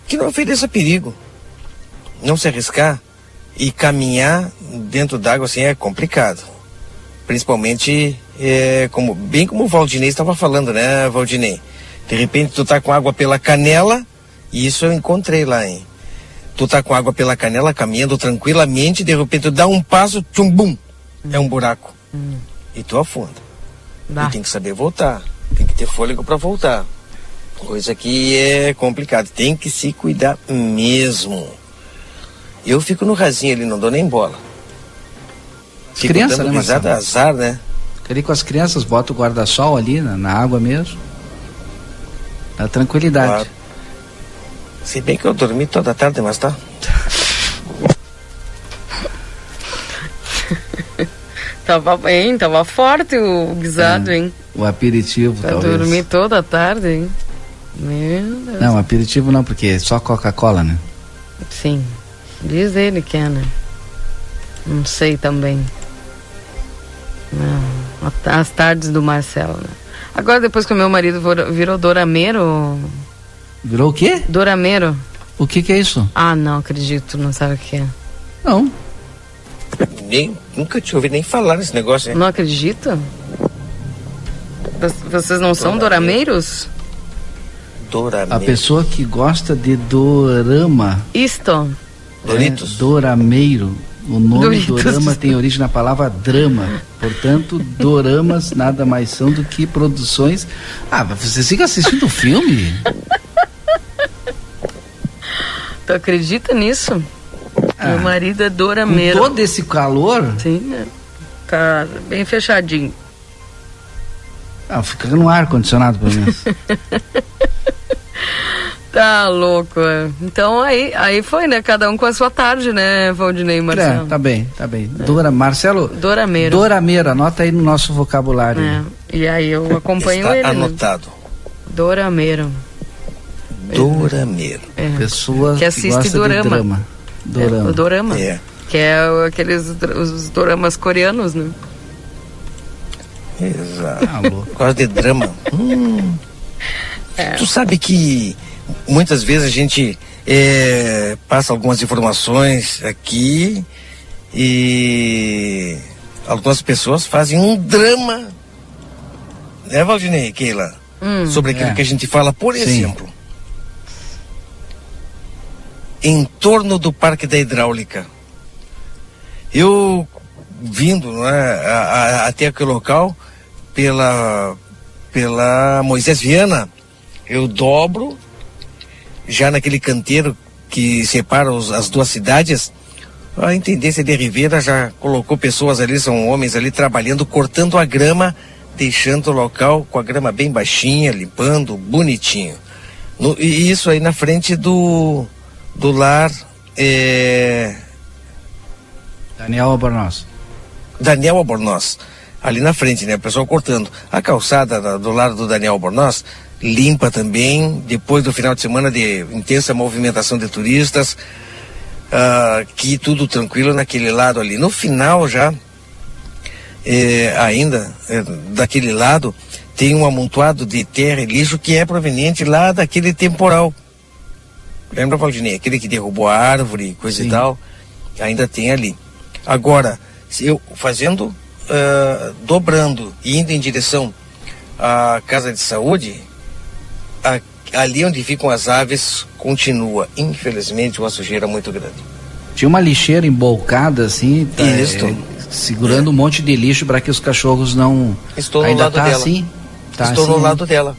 que não ofereça perigo. Não se arriscar e caminhar dentro d'água assim é complicado. Principalmente, é, como, bem como o Valdinei estava falando, né, Valdinei? De repente tu tá com água pela canela, e isso eu encontrei lá, hein? Tu tá com água pela canela, caminhando tranquilamente, de repente tu dá um passo, tchum, bum, hum. é um buraco. Hum. E tu afunda. Bah. E tem que saber voltar. Tem que ter fôlego para voltar. Coisa que é complicado. Tem que se cuidar mesmo. Eu fico no rasinho ali, não dou nem bola. As fico crianças, né, risada, azar, né? Ali com as crianças, bota o guarda-sol ali na, na, água mesmo. Na tranquilidade. Claro. Se bem que eu dormi toda a tarde, mas tá. tava bem, tava forte o guisado, é, hein? O aperitivo, pra talvez. dormir toda a tarde, hein? Meu Deus. Não, aperitivo não, porque é só Coca-Cola, né? Sim. Diz ele que é, né? Não sei também. Não. As tardes do Marcelo, né? Agora, depois que o meu marido virou dorameiro. Virou o quê? Dorameiro. O que que é isso? Ah, não acredito, não sabe o que é. Não. Nem, nunca te ouvi nem falar nesse negócio, hein? Não acredita? Vocês não são dorameiros? Dorameiro. A pessoa que gosta de dorama. Isto. Doritos. É, dorameiro. O nome Doritos. dorama tem origem na palavra drama. Portanto, doramas nada mais são do que produções. Ah, você fica assistindo filme? Tu acredita nisso? Ah, Meu marido é dorameiro. Com todo esse calor? Sim, é. tá bem fechadinho. Ah, fica no ar condicionado pelo menos. Tá louco, é. Então aí, aí foi, né? Cada um com a sua tarde, né, Valdinei e Marcelo? É, tá bem, tá bem. É. Dora, Marcelo. Dorameiro. Dorameiro, anota aí no nosso vocabulário. É. E aí eu acompanho Está ele. Né? anotado. Né? Dorameiro. Dorameiro. É. Pessoas que assiste que dorama. Drama. Dorama. É, o dorama. É. Que é aqueles os doramas coreanos, né? Exato. Ah, de drama. hum. É. Tu sabe que muitas vezes a gente é, passa algumas informações aqui e algumas pessoas fazem um drama, né, Valdinei, Keila? Hum, Sobre aquilo é. que a gente fala, por Sim. exemplo, em torno do Parque da Hidráulica. Eu vindo né, a, a, até aquele local pela, pela Moisés Viana, eu dobro já naquele canteiro que separa os, as duas cidades, a intendência de Rivera já colocou pessoas ali, são homens ali trabalhando, cortando a grama deixando o local com a grama bem baixinha, limpando, bonitinho. No, e isso aí na frente do, do lar. É... Daniel Albornoz. Daniel Albornoz. Ali na frente, né? O pessoal cortando. A calçada do lado do Daniel Albornoz limpa também, depois do final de semana de intensa movimentação de turistas, uh, que tudo tranquilo naquele lado ali. No final já, eh, ainda, eh, daquele lado, tem um amontoado de terra e lixo que é proveniente lá daquele temporal. Lembra, Valdinei? Aquele que derrubou a árvore, coisa Sim. e tal, ainda tem ali. Agora, eu fazendo, uh, dobrando e indo em direção à casa de saúde, a, ali onde ficam as aves continua, infelizmente, uma sujeira muito grande. Tinha uma lixeira embolcada assim, tá, é, segurando é. um monte de lixo para que os cachorros não. Estou no Ainda lado tá dela. Assim? Tá Estou assim, no lado dela.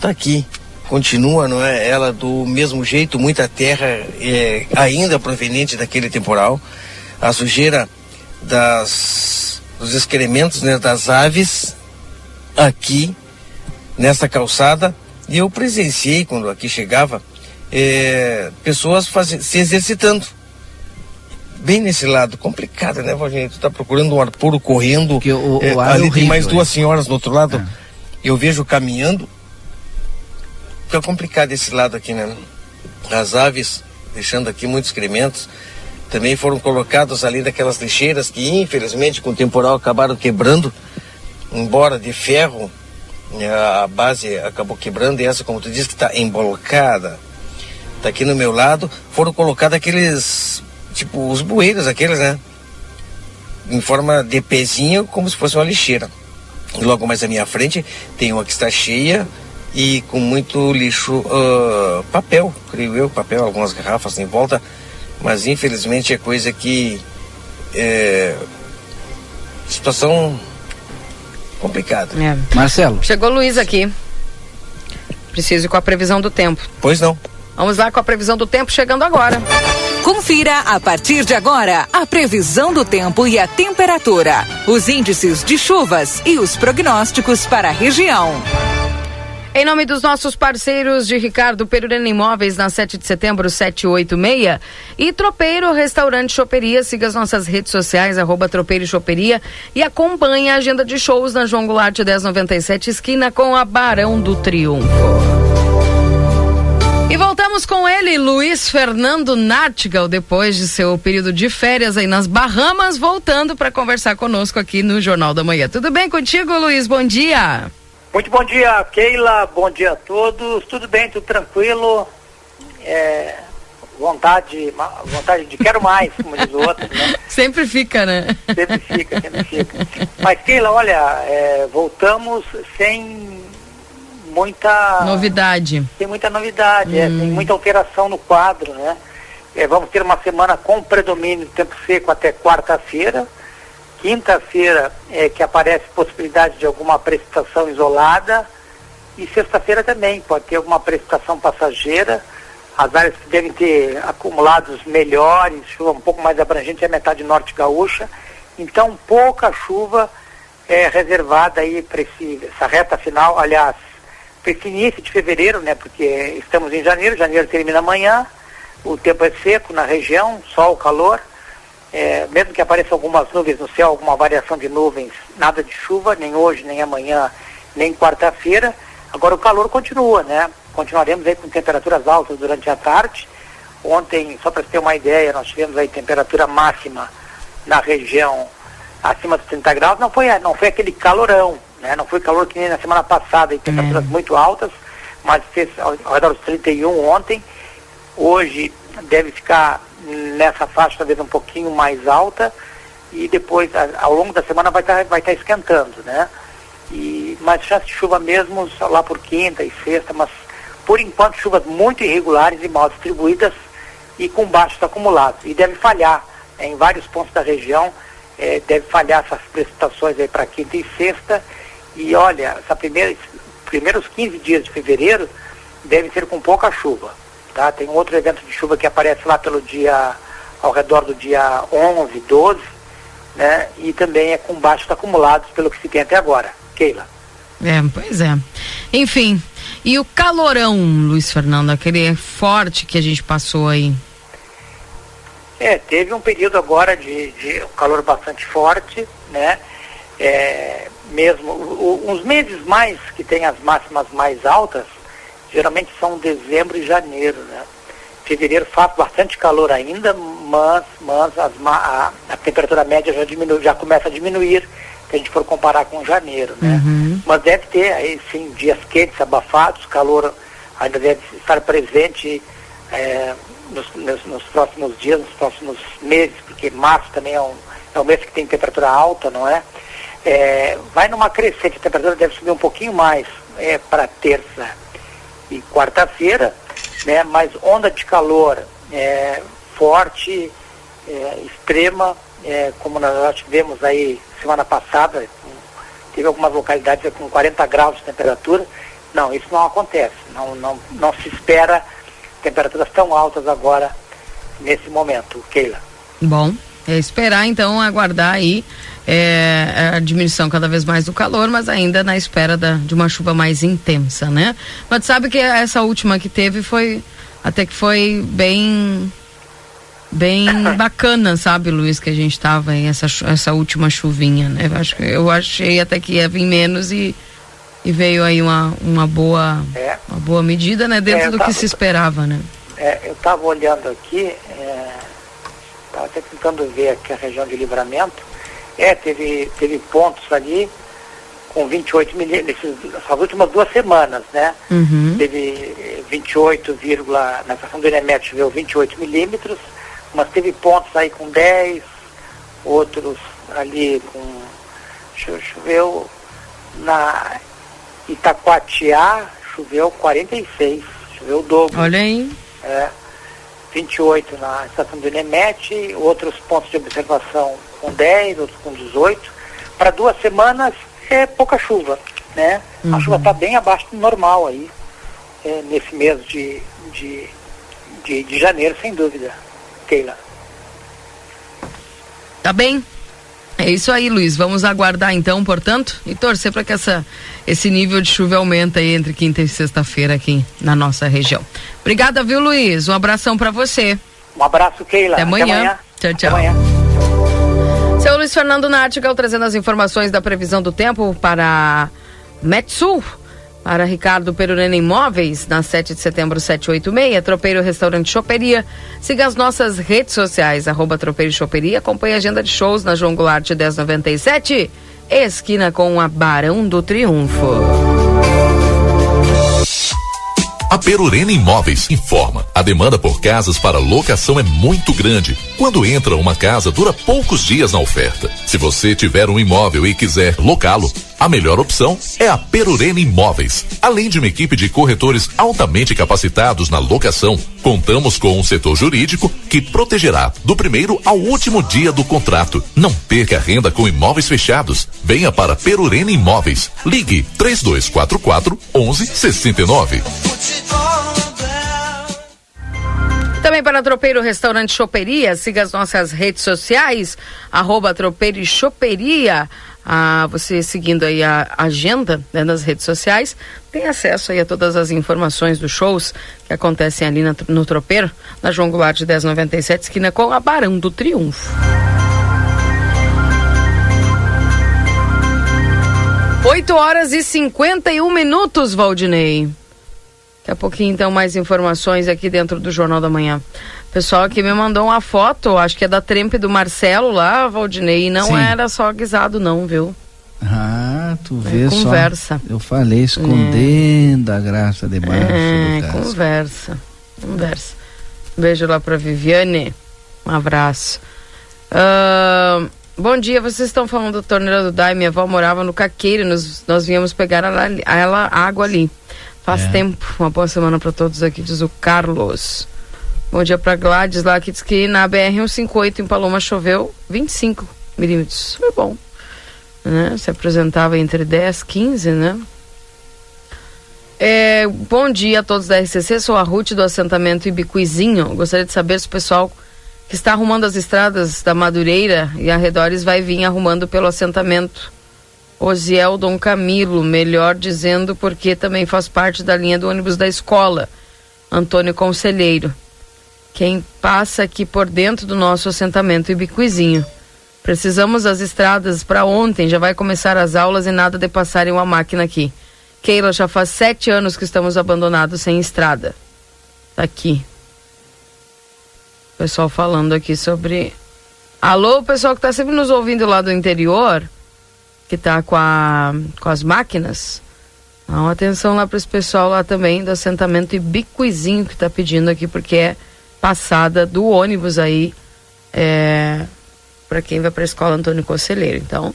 Tá aqui. Continua, não é? Ela do mesmo jeito, muita terra é, ainda proveniente daquele temporal. A sujeira das, dos excrementos né, das aves aqui nessa calçada e eu presenciei quando aqui chegava é, pessoas faz, se exercitando. Bem nesse lado, complicado, né, Valdir? Tu tá procurando um ar puro correndo. O, é, o ali horrível, tem mais duas é. senhoras do outro lado. É. Eu vejo caminhando. Fica complicado esse lado aqui, né? As aves deixando aqui muitos excrementos. Também foram colocados ali daquelas lixeiras que, infelizmente, com o temporal acabaram quebrando. Embora de ferro, a base acabou quebrando e essa, como tu disse, que está embolcada, está aqui no meu lado, foram colocados aqueles, tipo, os bueiros aqueles, né? Em forma de pezinho, como se fosse uma lixeira. Logo mais à minha frente tem uma que está cheia e com muito lixo, uh, papel, creio eu, papel, algumas garrafas em volta, mas infelizmente é coisa que é, situação complicada. É. Marcelo. Chegou o Luiz aqui. Preciso ir com a previsão do tempo. Pois não. Vamos lá com a previsão do tempo chegando agora. Confira a partir de agora a previsão do tempo e a temperatura, os índices de chuvas e os prognósticos para a região. Em nome dos nossos parceiros de Ricardo Perurena Imóveis, na 7 de setembro, 786, e Tropeiro Restaurante Choperia, siga as nossas redes sociais, arroba Tropeiro e Choperia, e acompanhe a agenda de shows na João Goulart 1097, esquina com a Barão do Triunfo. E voltamos com ele, Luiz Fernando Nartigal, depois de seu período de férias aí nas Bahamas, voltando para conversar conosco aqui no Jornal da Manhã. Tudo bem contigo, Luiz? Bom dia. Muito bom dia, Keila. Bom dia a todos. Tudo bem, tudo tranquilo. É, vontade, vontade de quero mais, como diz o outro, né? Sempre fica, né? Sempre fica, sempre fica. Mas, Keila, olha, é, voltamos sem muita... Novidade. Sem muita novidade, hum. é, sem muita alteração no quadro, né? É, vamos ter uma semana com predomínio do tempo seco até quarta-feira. Quinta-feira é que aparece possibilidade de alguma precipitação isolada e sexta-feira também pode ter alguma precipitação passageira. As áreas que devem ter acumulados melhores, chuva um pouco mais abrangente é a metade norte gaúcha. Então pouca chuva é reservada aí para essa reta final, aliás, para esse início de fevereiro, né? Porque estamos em janeiro, janeiro termina amanhã, o tempo é seco na região, sol, calor. É, mesmo que apareçam algumas nuvens no céu, alguma variação de nuvens, nada de chuva, nem hoje, nem amanhã, nem quarta-feira. Agora o calor continua, né? Continuaremos aí com temperaturas altas durante a tarde. Ontem, só para ter uma ideia, nós tivemos aí temperatura máxima na região acima dos 30 graus. Não foi, não foi aquele calorão, né? Não foi calor que nem na semana passada, em temperaturas uhum. muito altas, mas fez ao, ao redor dos 31 ontem. Hoje deve ficar nessa faixa talvez um pouquinho mais alta e depois ao longo da semana vai estar tá, vai tá esquentando, né? E mais chance de chuva mesmo lá por quinta e sexta, mas por enquanto chuvas muito irregulares e mal distribuídas e com baixos acumulados. E deve falhar né, em vários pontos da região, eh, deve falhar essas precipitações aí para quinta e sexta. E olha, essa primeira, primeiros 15 dias de fevereiro devem ser com pouca chuva. Tá? Tem outro evento de chuva que aparece lá pelo dia, ao redor do dia 11, 12, né? E também é com baixos acumulados, pelo que se tem até agora. Keila. É, pois é. Enfim, e o calorão, Luiz Fernando, aquele forte que a gente passou aí? É, teve um período agora de, de um calor bastante forte, né? É, mesmo o, uns meses mais que tem as máximas mais altas, geralmente são dezembro e janeiro, né? Fevereiro faz bastante calor ainda, mas, mas as, a, a, temperatura média já, diminui, já começa a diminuir se a gente for comparar com janeiro, né? Uhum. Mas deve ter aí sim dias quentes, abafados, calor ainda deve estar presente é, nos, nos, nos, próximos dias, nos próximos meses, porque março também é um, é um mês que tem temperatura alta, não é? é vai numa crescente, a temperatura deve subir um pouquinho mais é, para terça e quarta-feira, né? Mas onda de calor é, forte, é, extrema, é, como nós tivemos aí semana passada, teve algumas localidades com 40 graus de temperatura. Não, isso não acontece. Não, não, não se espera temperaturas tão altas agora nesse momento, Keila. Bom, é esperar então aguardar aí é, a diminuição cada vez mais do calor, mas ainda na espera da, de uma chuva mais intensa, né? Mas sabe que essa última que teve foi até que foi bem bem bacana, sabe, Luiz, que a gente tava em essa, essa última chuvinha, né? Eu, acho, eu achei até que ia vir menos e, e veio aí uma, uma, boa, é. uma boa medida, né? Dentro é, do tava, que se esperava, né? É, eu estava olhando aqui, estava é, até tentando ver aqui a região de livramento, é, teve, teve pontos ali com 28 milímetros, essas últimas duas semanas, né? Uhum. Teve 28, na estação do Enemet choveu 28 milímetros, mas teve pontos aí com 10, outros ali com. Choveu na Itacoatiá, choveu 46, choveu o dobro. Olha aí. É, 28 na estação do Enemete, outros pontos de observação com 10, outros com 18. Para duas semanas é pouca chuva, né? Uhum. A chuva está bem abaixo do normal aí, é, nesse mês de, de, de, de janeiro, sem dúvida. Keila. Tá bem? É isso aí, Luiz. Vamos aguardar então, portanto, e torcer para que essa, esse nível de chuva aumente aí entre quinta e sexta-feira aqui na nossa região. Obrigada, viu, Luiz? Um abração para você. Um abraço, Keila. Até amanhã. Até amanhã. Tchau, tchau. Até amanhã. Seu Luiz Fernando Nartigal trazendo as informações da previsão do tempo para Metsul. Para Ricardo Perurena Imóveis, na 7 de setembro 786, Tropeiro Restaurante Choperia. Siga as nossas redes sociais, arroba Tropeiro Choperia. Acompanhe a agenda de shows na João Goulart 1097, esquina com a Barão do Triunfo. A Perurena Imóveis informa: a demanda por casas para locação é muito grande. Quando entra uma casa, dura poucos dias na oferta. Se você tiver um imóvel e quiser locá-lo, a melhor opção é a Perurena Imóveis. Além de uma equipe de corretores altamente capacitados na locação, contamos com um setor jurídico que protegerá do primeiro ao último dia do contrato. Não perca renda com imóveis fechados. Venha para Perurena Imóveis. Ligue 3244 1169. Também para Tropeiro Restaurante Choperia, siga as nossas redes sociais, arroba Tropeiro e Choperia. Ah, você seguindo aí a agenda né, nas redes sociais, tem acesso aí a todas as informações dos shows que acontecem ali na, no Tropeiro, na João Goulart de 1097, esquina com a Barão do Triunfo. 8 horas e 51 minutos, Valdinei. Daqui a pouquinho, então, mais informações aqui dentro do Jornal da Manhã. Pessoal aqui me mandou uma foto, acho que é da trempe do Marcelo lá, Valdinei, e não Sim. era só guisado, não, viu? Ah, tu é, vê conversa. só. Eu falei, escondendo é. a graça debaixo é, do Conversa, conversa. beijo lá pra Viviane, um abraço. Uh, bom dia, vocês estão falando do torneira do Dai, minha avó morava no Caqueiro, nós, nós viemos pegar ela, ela água ali. Faz é. tempo. Uma boa semana para todos aqui, diz o Carlos. Bom dia para Gladys lá, que diz que na BR-158 em Paloma choveu 25 milímetros. Foi bom. Né? Se apresentava entre 10 e 15, né? É, bom dia a todos da RCC, sou a Ruth do assentamento Ibicuizinho. Gostaria de saber se o pessoal que está arrumando as estradas da Madureira e arredores vai vir arrumando pelo assentamento Osiel Dom Camilo, melhor dizendo porque também faz parte da linha do ônibus da escola, Antônio Conselheiro. Quem passa aqui por dentro do nosso assentamento Ibicuizinho. Precisamos das estradas para ontem, já vai começar as aulas e nada de passarem uma máquina aqui. Keila, já faz sete anos que estamos abandonados sem estrada. Tá aqui. Pessoal falando aqui sobre. Alô, pessoal que está sempre nos ouvindo lá do interior que está com, a, com as máquinas. Dá uma atenção lá para esse pessoal lá também do assentamento Ibicuizinho que está pedindo aqui, porque é passada do ônibus aí é, para quem vai para a escola Antônio Conselheiro. Então,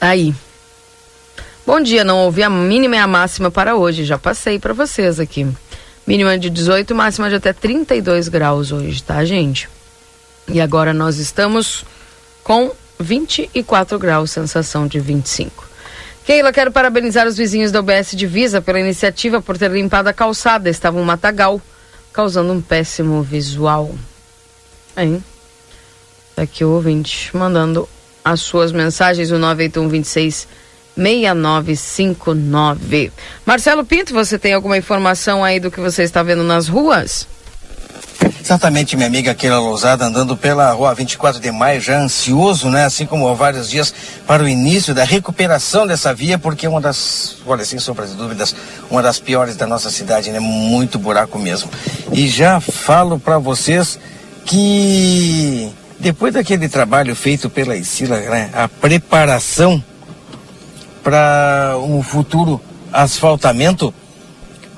aí. Bom dia, não ouvi a mínima e a máxima para hoje, já passei para vocês aqui. Mínima de 18, máxima de até 32 graus hoje, tá, gente? E agora nós estamos com 24 graus, sensação de 25. Keila, quero parabenizar os vizinhos da OBS Divisa pela iniciativa por ter limpado a calçada. Estava um matagal, causando um péssimo visual. Hein? Tá aqui o ouvinte mandando as suas mensagens, o 981 26 6959. Marcelo Pinto, você tem alguma informação aí do que você está vendo nas ruas? Exatamente, minha amiga Keila Lousada, andando pela rua 24 de maio, já ansioso, né? Assim como há vários dias, para o início da recuperação dessa via, porque é uma das, olha, sem sombra de dúvidas, uma das piores da nossa cidade, né? Muito buraco mesmo. E já falo para vocês que depois daquele trabalho feito pela Isila, né? A preparação para um futuro asfaltamento,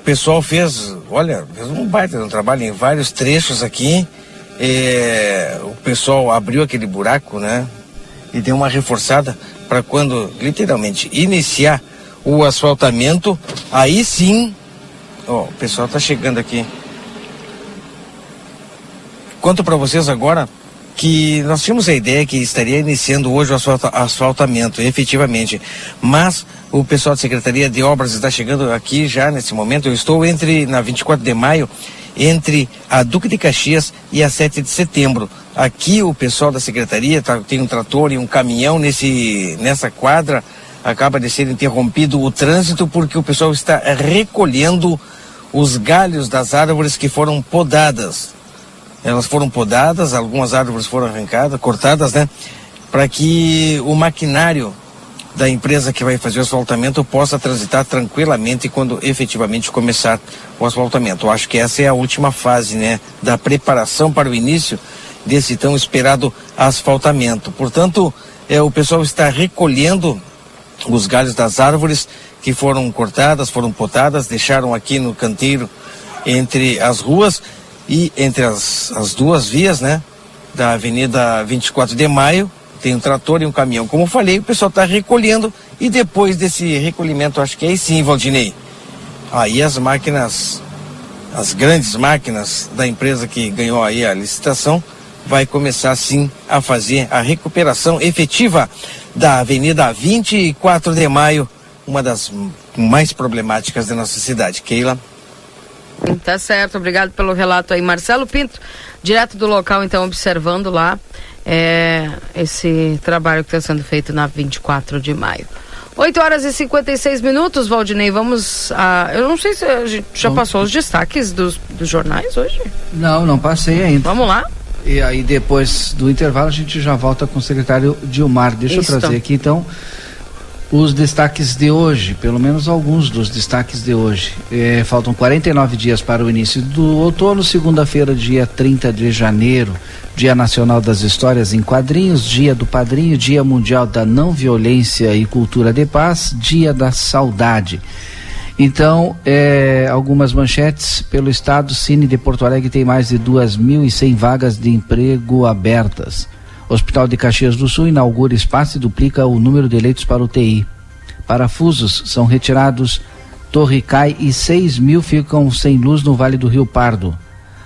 o pessoal fez, olha, fez um baita um trabalho em vários trechos aqui. É, o pessoal abriu aquele buraco, né? E deu uma reforçada para quando literalmente iniciar o asfaltamento, aí sim, ó, o pessoal tá chegando aqui. Conto para vocês agora que nós tínhamos a ideia que estaria iniciando hoje o asfaltamento, efetivamente, mas o pessoal da Secretaria de Obras está chegando aqui já nesse momento. Eu estou entre, na 24 de maio, entre a Duque de Caxias e a 7 de setembro. Aqui o pessoal da Secretaria tá, tem um trator e um caminhão nesse, nessa quadra. Acaba de ser interrompido o trânsito porque o pessoal está recolhendo os galhos das árvores que foram podadas. Elas foram podadas, algumas árvores foram arrancadas, cortadas, né? Para que o maquinário da empresa que vai fazer o asfaltamento possa transitar tranquilamente quando efetivamente começar o asfaltamento. Eu acho que essa é a última fase, né, da preparação para o início desse tão esperado asfaltamento. Portanto, é, o pessoal está recolhendo os galhos das árvores que foram cortadas, foram potadas, deixaram aqui no canteiro entre as ruas e entre as, as duas vias, né, da Avenida 24 de Maio tem um trator e um caminhão. Como eu falei, o pessoal está recolhendo e depois desse recolhimento, acho que aí sim, Valdinei, aí as máquinas, as grandes máquinas da empresa que ganhou aí a licitação, vai começar sim a fazer a recuperação efetiva da Avenida 24 de Maio, uma das mais problemáticas da nossa cidade. Keila. Tá certo, obrigado pelo relato aí. Marcelo Pinto, direto do local, então, observando lá é, esse trabalho que está sendo feito na 24 de maio. 8 horas e 56 minutos, Valdinei. Vamos a. Eu não sei se a gente já passou os destaques dos, dos jornais hoje. Não, não passei ainda. Vamos lá. E aí, depois do intervalo, a gente já volta com o secretário Dilmar. Deixa Isso. eu trazer aqui, então, os destaques de hoje, pelo menos alguns dos destaques de hoje. É, faltam 49 dias para o início do outono, segunda-feira, dia 30 de janeiro, Dia Nacional das Histórias em Quadrinhos, Dia do Padrinho, Dia Mundial da Não Violência e Cultura de Paz, Dia da Saudade. Então, é, algumas manchetes pelo Estado, Cine de Porto Alegre tem mais de 2.100 vagas de emprego abertas. Hospital de Caxias do Sul inaugura espaço e duplica o número de leitos para UTI. Parafusos são retirados, torre cai e 6 mil ficam sem luz no Vale do Rio Pardo.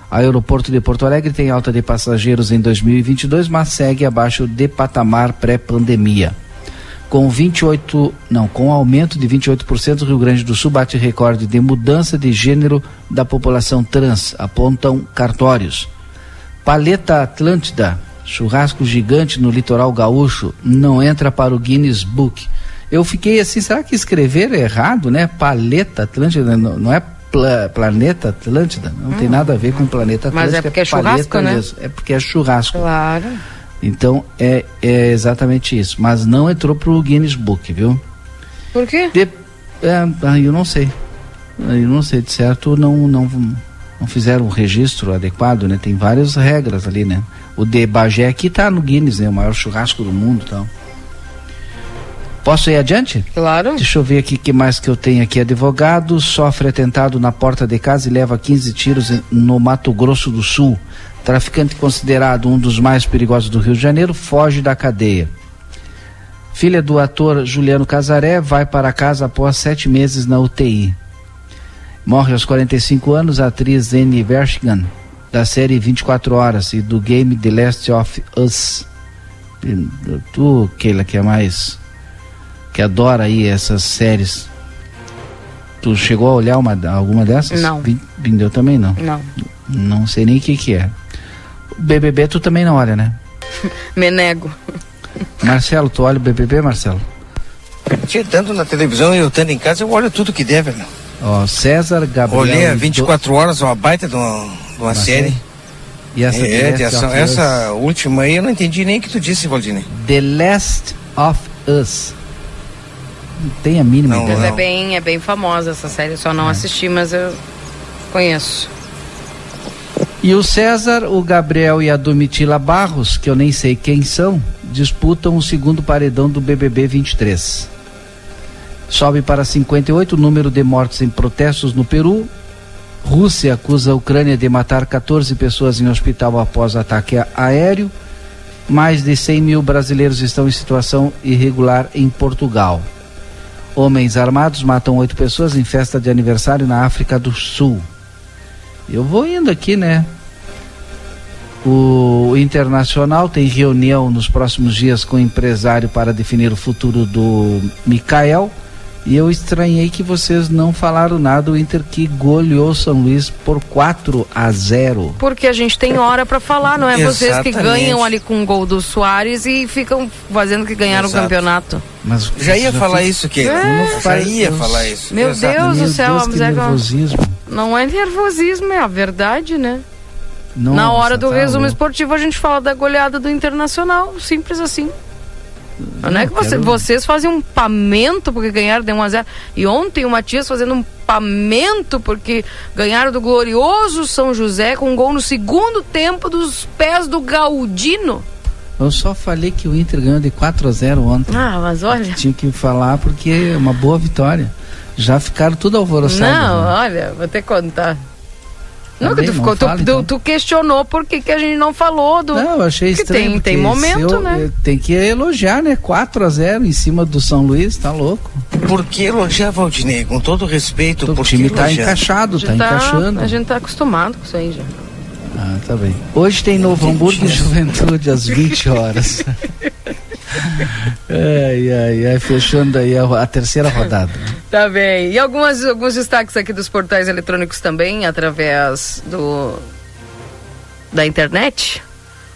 Aeroporto de Porto Alegre tem alta de passageiros em 2022, mas segue abaixo de patamar pré-pandemia. Com 28, não, com aumento de 28%, o Rio Grande do Sul bate recorde de mudança de gênero da população trans, apontam cartórios. Paleta Atlântida, churrasco gigante no litoral gaúcho, não entra para o Guinness Book. Eu fiquei assim, será que escreveram errado, né? Paleta Atlântida, não, não é pla, Planeta Atlântida, não hum. tem nada a ver com Planeta Atlântida. Mas é porque é, é churrasco, né? Mesmo. É porque é churrasco. Claro. Então é, é exatamente isso. Mas não entrou pro Guinness Book, viu? Por quê? De, é, eu não sei. Eu não sei, de certo não, não, não fizeram o registro adequado, né? Tem várias regras ali, né? O de Bagé aqui tá no Guinness, né? O maior churrasco do mundo e tal. Posso ir adiante? Claro. Deixa eu ver aqui o que mais que eu tenho aqui. Advogado sofre atentado na porta de casa e leva 15 tiros no Mato Grosso do Sul. Traficante considerado um dos mais perigosos do Rio de Janeiro foge da cadeia. Filha do ator Juliano Casaré vai para casa após sete meses na UTI. Morre aos 45 anos a atriz Annie Verschigan, da série 24 Horas e do game The Last of Us. Tu, Keila, que é mais que adora aí essas séries. Tu chegou a olhar uma, alguma dessas? Não. Vindeu também não? Não. Não sei nem o que que é. O BBB tu também não olha, né? Me nego. Marcelo, tu olha o BBB, Marcelo? Tinha tanto na televisão e eu estando em casa, eu olho tudo que deve, meu. Ó, César, Gabriel... Olhei a 24 do... horas, uma baita de uma, de uma série. E essa é, de ação. Essa última aí eu não entendi nem o que tu disse, Valdine. The Last of Us não tem a mínima não, ideia. Mas é bem, é bem famosa essa série, eu só não é. assisti, mas eu conheço. E o César, o Gabriel e a Domitila Barros, que eu nem sei quem são, disputam o segundo paredão do BBB 23. Sobe para 58 o número de mortes em protestos no Peru. Rússia acusa a Ucrânia de matar 14 pessoas em hospital após ataque aéreo. Mais de 100 mil brasileiros estão em situação irregular em Portugal. Homens armados matam oito pessoas em festa de aniversário na África do Sul. Eu vou indo aqui, né? O Internacional tem reunião nos próximos dias com o empresário para definir o futuro do Mikael. E eu estranhei que vocês não falaram nada. O Inter que goleou São Luís por 4 a 0. Porque a gente tem hora para falar, não é vocês que ganham ali com o gol do Soares e ficam fazendo que ganharam Exato. o campeonato. Mas já ia falar isso, que é. já ia falar isso. Meu Exato. Deus do céu, Deus, é nervosismo. Não é nervosismo, é a verdade, né? Nossa, Na hora do tá resumo louco. esportivo a gente fala da goleada do Internacional, simples assim. Não é que você, vocês fazem um pamento porque ganharam de 1 a 0 E ontem o Matias fazendo um pamento porque ganharam do glorioso São José com um gol no segundo tempo dos pés do Galdino. Eu só falei que o Inter ganhou de 4 a 0 ontem. Ah, mas olha. Tinha que falar porque é uma boa vitória. Já ficaram tudo alvoroçados. Não, né? olha, vou te contar. Nunca tu, ficou, tu, então. tu, questionou por que, que a gente não falou do. Não, eu achei estranho. Tem, tem momento, eu, né? Tem que elogiar, né? 4 a 0 em cima do São Luís, tá louco. Por que elogiar, Valdinei? Com todo respeito, o time tá encaixado, tá, tá, encaixando. A gente tá acostumado com isso aí já. Ah, tá bem. Hoje tem Novo Hamburgo e Juventude às 20 horas. Ai, ai, ai, fechando aí a, a, terceira rodada. Tá bem. E algumas, alguns destaques aqui dos portais eletrônicos também, através do da internet.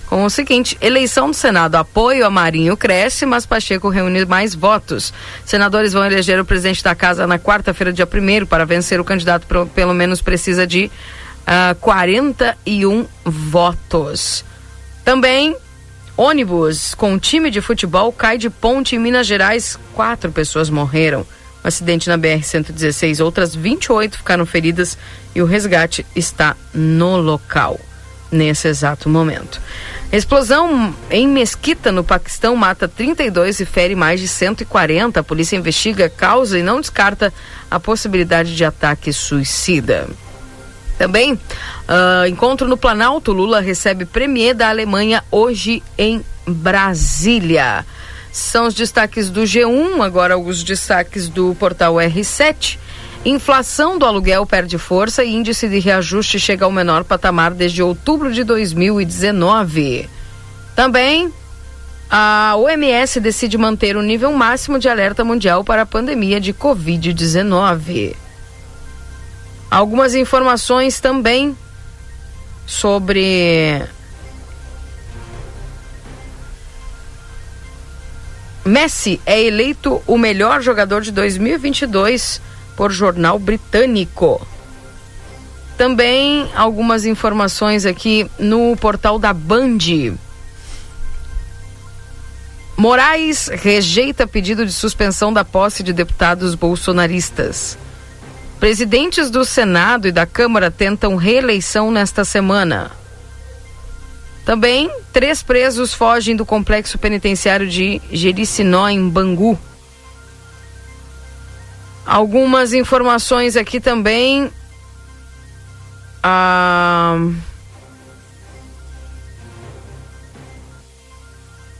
Com o seguinte: eleição do Senado, apoio a Marinho cresce, mas Pacheco reúne mais votos. Senadores vão eleger o presidente da casa na quarta-feira, dia 1 para vencer o candidato, pelo menos precisa de uh, ah, 41 votos. Também Ônibus com time de futebol cai de ponte em Minas Gerais. Quatro pessoas morreram. Um acidente na BR-116. Outras 28 ficaram feridas e o resgate está no local nesse exato momento. Explosão em Mesquita, no Paquistão, mata 32 e fere mais de 140. A polícia investiga a causa e não descarta a possibilidade de ataque suicida. Também, uh, encontro no Planalto, Lula recebe premier da Alemanha hoje em Brasília. São os destaques do G1, agora os destaques do portal R7. Inflação do aluguel perde força e índice de reajuste chega ao menor patamar desde outubro de 2019. Também A OMS decide manter o nível máximo de alerta mundial para a pandemia de Covid-19. Algumas informações também sobre Messi é eleito o melhor jogador de 2022 por jornal britânico. Também algumas informações aqui no portal da Band. Moraes rejeita pedido de suspensão da posse de deputados bolsonaristas. Presidentes do Senado e da Câmara tentam reeleição nesta semana. Também, três presos fogem do complexo penitenciário de Jericinó, em Bangu. Algumas informações aqui também. Ah...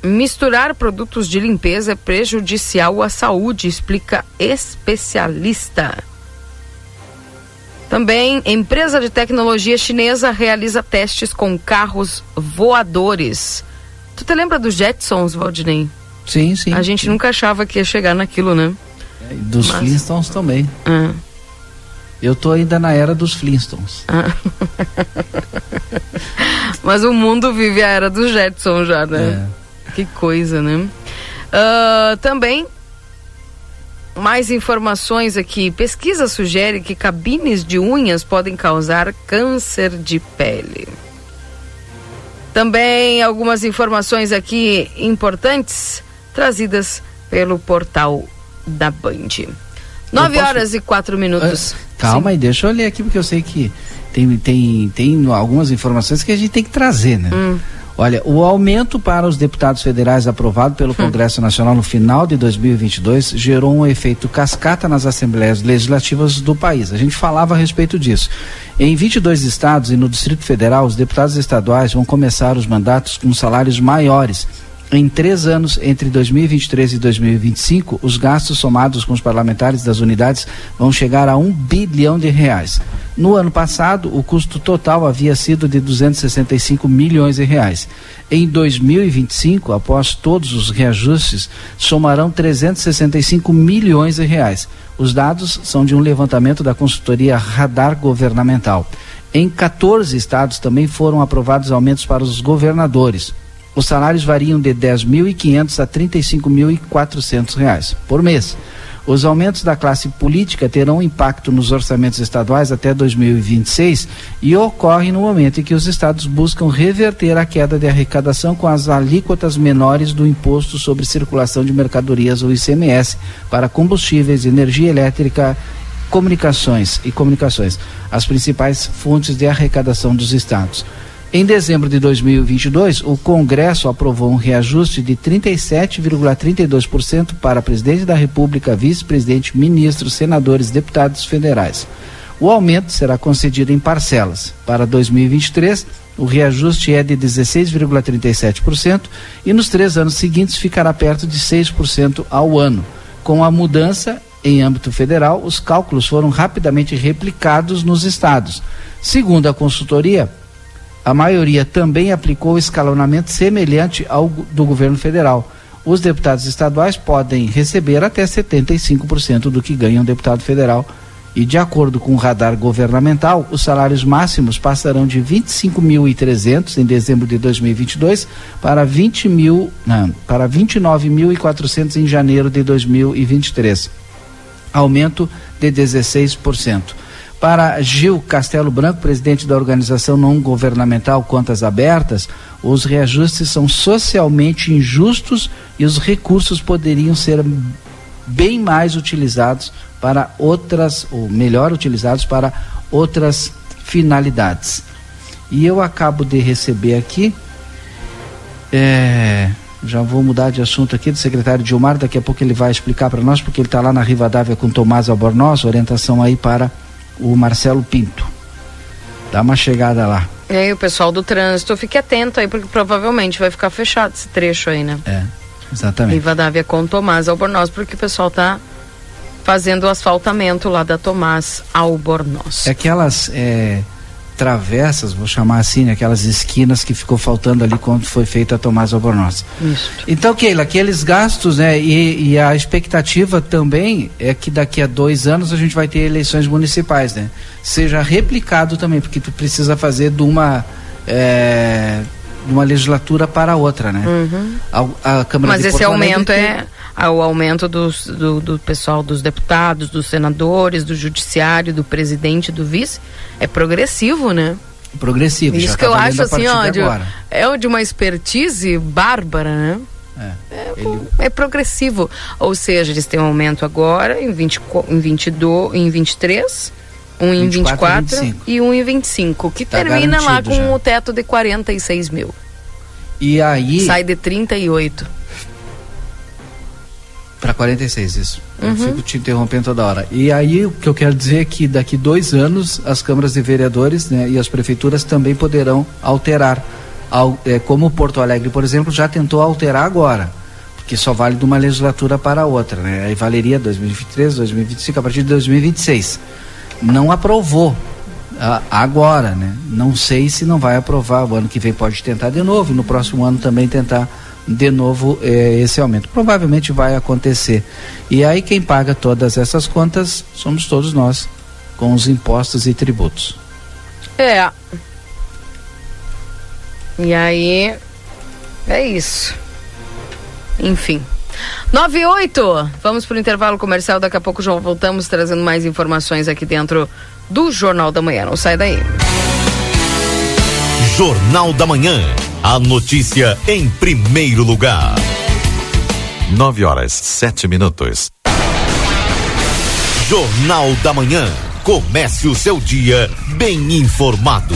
Misturar produtos de limpeza é prejudicial à saúde, explica especialista. Também, empresa de tecnologia chinesa realiza testes com carros voadores. Tu te lembra dos Jetsons, Valdinei? Sim, sim. A gente nunca achava que ia chegar naquilo, né? É, dos Mas... Flintstones também. Ah. Eu tô ainda na era dos Flintstones. Ah. Mas o mundo vive a era dos Jetsons já, né? É. Que coisa, né? Uh, também, mais informações aqui. Pesquisa sugere que cabines de unhas podem causar câncer de pele. Também algumas informações aqui importantes trazidas pelo portal da Band. Nove posso... horas e quatro minutos. Uh, calma Sim. aí, deixa eu ler aqui, porque eu sei que tem, tem, tem algumas informações que a gente tem que trazer, né? Hum. Olha, o aumento para os deputados federais aprovado pelo hum. Congresso Nacional no final de 2022 gerou um efeito cascata nas assembleias legislativas do país. A gente falava a respeito disso. Em 22 estados e no Distrito Federal, os deputados estaduais vão começar os mandatos com salários maiores em três anos, entre 2023 e 2025, os gastos somados com os parlamentares das unidades vão chegar a um bilhão de reais. No ano passado, o custo total havia sido de 265 milhões de reais. Em 2025, após todos os reajustes, somarão 365 milhões de reais. Os dados são de um levantamento da consultoria Radar Governamental. Em 14 estados também foram aprovados aumentos para os governadores. Os salários variam de 10.500 a 35.400 reais por mês. Os aumentos da classe política terão impacto nos orçamentos estaduais até 2026 e ocorrem no momento em que os estados buscam reverter a queda de arrecadação com as alíquotas menores do imposto sobre circulação de mercadorias ou ICMS para combustíveis, energia elétrica, comunicações e comunicações, as principais fontes de arrecadação dos estados. Em dezembro de 2022, o Congresso aprovou um reajuste de 37,32% para presidente da República, vice-presidente, ministros, senadores, deputados federais. O aumento será concedido em parcelas. Para 2023, o reajuste é de 16,37% e nos três anos seguintes ficará perto de 6% ao ano. Com a mudança em âmbito federal, os cálculos foram rapidamente replicados nos estados. Segundo a consultoria, a maioria também aplicou escalonamento semelhante ao do governo federal. Os deputados estaduais podem receber até 75% do que ganha um deputado federal. E de acordo com o radar governamental, os salários máximos passarão de 25.300 em dezembro de 2022 para 20 mil, não, para 29.400 em janeiro de 2023. Aumento de 16%. Para Gil Castelo Branco, presidente da organização não governamental Contas Abertas, os reajustes são socialmente injustos e os recursos poderiam ser bem mais utilizados para outras, ou melhor utilizados para outras finalidades. E eu acabo de receber aqui, é, já vou mudar de assunto aqui do secretário Gilmar, daqui a pouco ele vai explicar para nós, porque ele está lá na Rivadavia com Tomás Albornoz, orientação aí para o Marcelo Pinto. Dá uma chegada lá. E aí, o pessoal do trânsito, fique atento aí, porque provavelmente vai ficar fechado esse trecho aí, né? É, exatamente. Rivadavia com Tomás Albornoz, porque o pessoal tá fazendo o asfaltamento lá da Tomás Albornoz. É aquelas é, travessas, vou chamar assim, né, aquelas esquinas que ficou faltando ali quando foi feita a Tomás Albornoz. Isso. Então, Keila, aqueles gastos, né, e, e, a expectativa também é que daqui a dois anos a gente vai ter eleições municipais, né? Seja replicado também, porque tu precisa fazer de uma é, de uma legislatura para outra, né? Uhum. A, a Câmara Mas esse aumento é o aumento dos, do, do, pessoal dos deputados, dos senadores, do judiciário, do presidente, do vice, é progressivo, né? Progressivo. Isso que tá eu acho assim, ó, de, é de uma expertise bárbara, né? É, é, ele... é, progressivo. Ou seja, eles têm um aumento agora em, 20, em, 22, em 23, um em 24, 24 e, um em 25, que tá termina lá com já. o teto de 46 mil. E aí. Sai de 38. Para 46, isso. Uhum. Eu fico te interrompendo toda hora. E aí o que eu quero dizer é que daqui dois anos as câmaras de vereadores né, e as prefeituras também poderão alterar. Ao, é, como Porto Alegre, por exemplo, já tentou alterar agora. Porque só vale de uma legislatura para outra. Né? Aí valeria 2023, 2025, a partir de 2026. Não aprovou agora, né? Não sei se não vai aprovar. O ano que vem pode tentar de novo, e no próximo ano também tentar de novo eh, esse aumento. Provavelmente vai acontecer. E aí quem paga todas essas contas somos todos nós, com os impostos e tributos. É. E aí é isso. Enfim. 98. Vamos para o intervalo comercial. Daqui a pouco já voltamos trazendo mais informações aqui dentro do Jornal da Manhã. Não sai daí. Jornal da Manhã. A notícia em primeiro lugar. 9 horas, 7 minutos. Jornal da Manhã. Comece o seu dia bem informado.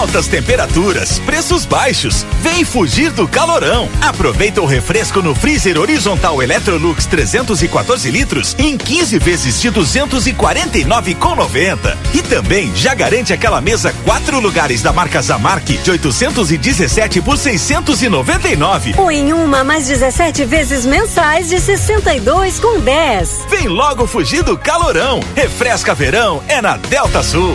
Altas temperaturas, preços baixos. Vem fugir do calorão. Aproveita o refresco no freezer horizontal Electrolux 314 litros em 15 vezes de 249,90. E também já garante aquela mesa quatro lugares da marca Zamark de 817 por 699. Ou em uma mais 17 vezes mensais de 62 com 10. Vem logo fugir do calorão. Refresca verão é na Delta Sul.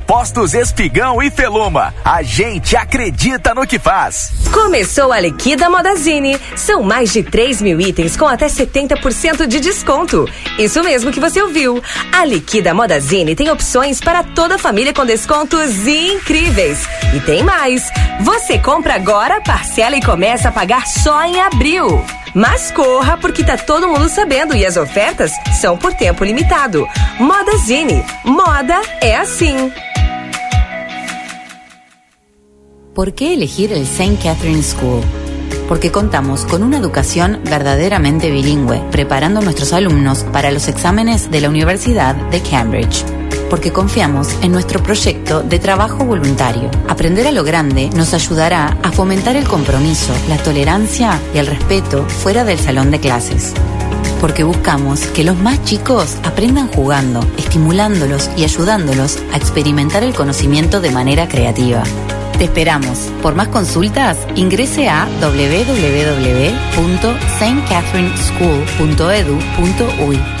Postos Espigão e Feluma. A gente acredita no que faz. Começou a Liquida Modazine. São mais de 3 mil itens com até 70% de desconto. Isso mesmo que você ouviu. A Liquida Modazine tem opções para toda a família com descontos incríveis. E tem mais. Você compra agora, parcela e começa a pagar só em abril. Mas corra porque tá todo mundo sabendo e as ofertas são por tempo limitado. Modazine. Moda é assim. ¿Por qué elegir el St. Catherine School? Porque contamos con una educación verdaderamente bilingüe, preparando a nuestros alumnos para los exámenes de la Universidad de Cambridge. Porque confiamos en nuestro proyecto de trabajo voluntario. Aprender a lo grande nos ayudará a fomentar el compromiso, la tolerancia y el respeto fuera del salón de clases. Porque buscamos que los más chicos aprendan jugando, estimulándolos y ayudándolos a experimentar el conocimiento de manera creativa Te esperamos. Por más consultas, ingrese a www.stcatherineschool.edu.uy.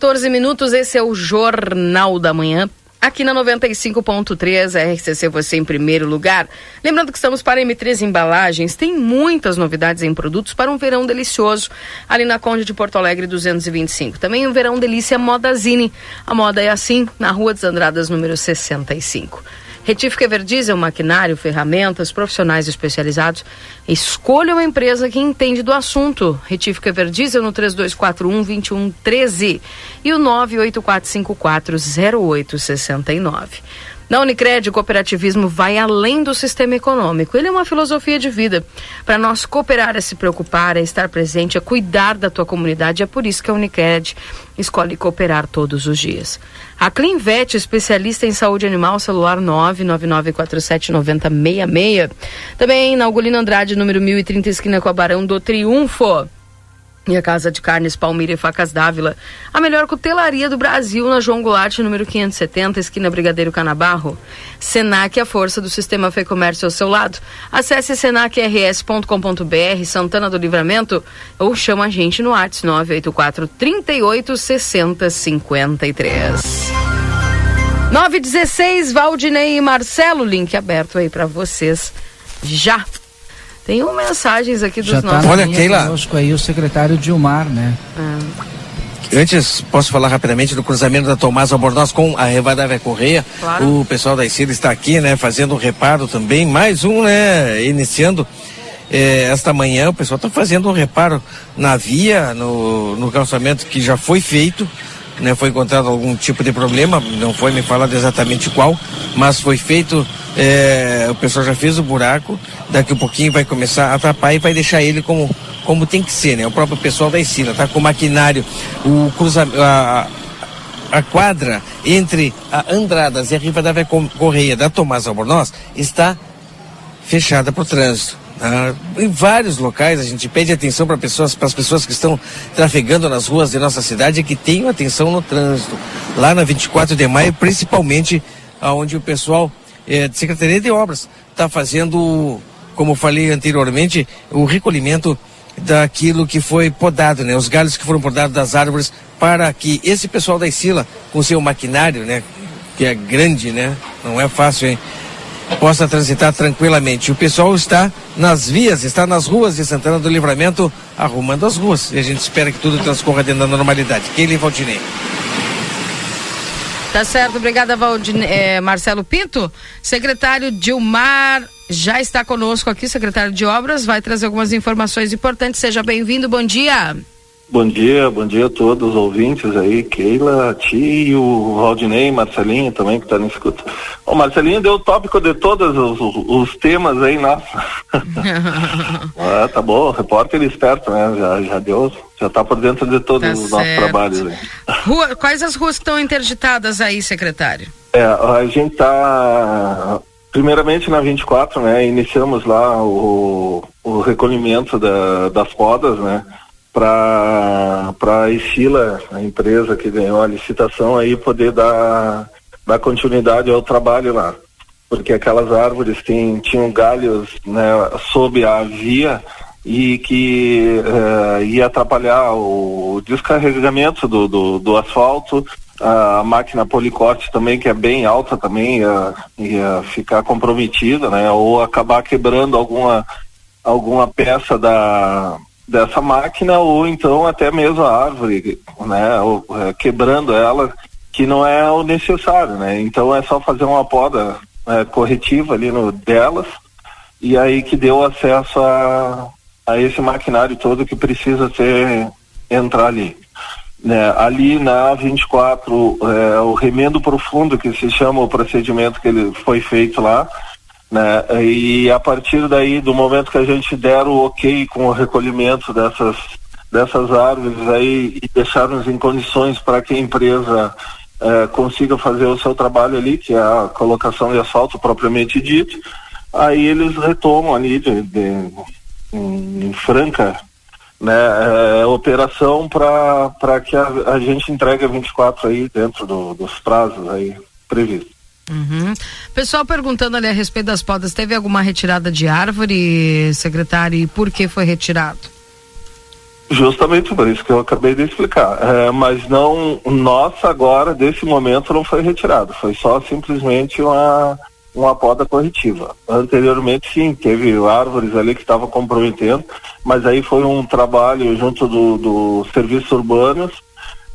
14 minutos. Esse é o Jornal da Manhã. Aqui na 95.3, a RCC você em primeiro lugar. Lembrando que estamos para M3 Embalagens, tem muitas novidades em produtos para um verão delicioso ali na Conde de Porto Alegre 225. Também um verão delícia Modazine. A moda é assim, na Rua dos Andradas, número 65. Retífica Everdiesel, maquinário, ferramentas, profissionais especializados. Escolha uma empresa que entende do assunto. Retífica Everdiesel no 3241-2113 e o 984540869. Na Unicred, o cooperativismo vai além do sistema econômico. Ele é uma filosofia de vida. Para nós, cooperar é se preocupar, é estar presente, é cuidar da tua comunidade. É por isso que a Unicred escolhe cooperar todos os dias. A Clinvet, especialista em saúde animal, celular 999479066. Também na Ugolino Andrade, número 1030, esquina com a Barão do Triunfo. E a Casa de Carnes Palmira e Facas Dávila, a melhor cutelaria do Brasil na João Goulart, número 570, esquina Brigadeiro Canabarro. Senac, a força do sistema Fê Comércio ao seu lado. Acesse senacrs.com.br, Santana do Livramento, ou chama a gente no WhatsApp 984 38 60 53. 916, Valdinei e Marcelo, link aberto aí para vocês já. Tem um mensagens aqui dos Já nossos. tá Olha, Keila. conosco aí o secretário Dilmar, né? Antes, posso falar rapidamente do cruzamento da Tomás Albornoz com a Revadavia Correia. Claro. O pessoal da ICIL está aqui, né, fazendo um reparo também. Mais um, né, iniciando eh, esta manhã. O pessoal está fazendo um reparo na via, no, no calçamento que já foi feito. Né, foi encontrado algum tipo de problema, não foi me falado exatamente qual, mas foi feito, eh, o pessoal já fez o buraco, daqui a pouquinho vai começar a tapar e vai deixar ele como, como tem que ser, né? O próprio pessoal da Ensina, tá com o maquinário, o cruzamento, a, a quadra entre a Andradas e a Rivadavia Correia da Tomás Albornoz está fechada para o trânsito. Ah, em vários locais a gente pede atenção para pessoas, as pessoas que estão trafegando nas ruas de nossa cidade que tenham atenção no trânsito. Lá na 24 de maio, principalmente aonde o pessoal eh, de Secretaria de Obras está fazendo, como falei anteriormente, o recolhimento daquilo que foi podado, né? Os galhos que foram podados das árvores para que esse pessoal da Isila, com seu maquinário, né? Que é grande, né? Não é fácil, hein? Possa transitar tranquilamente. O pessoal está nas vias, está nas ruas de Santana do Livramento, arrumando as ruas. E a gente espera que tudo transcorra dentro da normalidade. Keila Valdinei. Tá certo, obrigada Valdine, eh, Marcelo Pinto. Secretário Dilmar já está conosco aqui, secretário de Obras, vai trazer algumas informações importantes. Seja bem-vindo, bom dia. Bom dia, bom dia a todos os ouvintes aí, Keila, ti e o Valdinei, Marcelinho também que está no escuta. O Marcelinho deu o tópico de todos os, os, temas aí, nossa. ah, tá bom, repórter esperto, né? Já, já deu, já está por dentro de todos tá os certo. nossos trabalhos aí. Rua, quais as ruas estão interditadas aí, secretário? É, a gente está Primeiramente na 24, né, iniciamos lá o, o recolhimento da, das podas, né, para a Estila, a empresa que ganhou a licitação, aí poder dar, dar continuidade ao trabalho lá. Porque aquelas árvores tem, tinham galhos né, sob a via e que uh, ia atrapalhar o descarregamento do, do, do asfalto, a máquina policorte também, que é bem alta também, ia, ia ficar comprometida, né? Ou acabar quebrando alguma, alguma peça da, dessa máquina, ou então até mesmo a árvore, né? Ou, é, quebrando ela, que não é o necessário, né? Então é só fazer uma poda é, corretiva ali no delas, e aí que deu acesso a, a esse maquinário todo que precisa ser entrar ali. Né, ali na 24, é, o remendo profundo, que se chama o procedimento que ele foi feito lá, né, e a partir daí, do momento que a gente der o ok com o recolhimento dessas, dessas árvores aí e deixarmos em condições para que a empresa é, consiga fazer o seu trabalho ali, que é a colocação de asfalto propriamente dito, aí eles retomam ali de, de, em, em franca né, é, operação para que a, a, gente entregue a 24 aí dentro do, dos prazos aí previstos. Uhum. Pessoal perguntando ali a respeito das podas, teve alguma retirada de árvore, secretário, e por que foi retirado? Justamente por isso que eu acabei de explicar. É, mas não, nossa agora, desse momento, não foi retirado. Foi só simplesmente uma, uma poda corretiva. Anteriormente, sim, teve árvores ali que estavam comprometendo, mas aí foi um trabalho junto do, do serviços urbanos,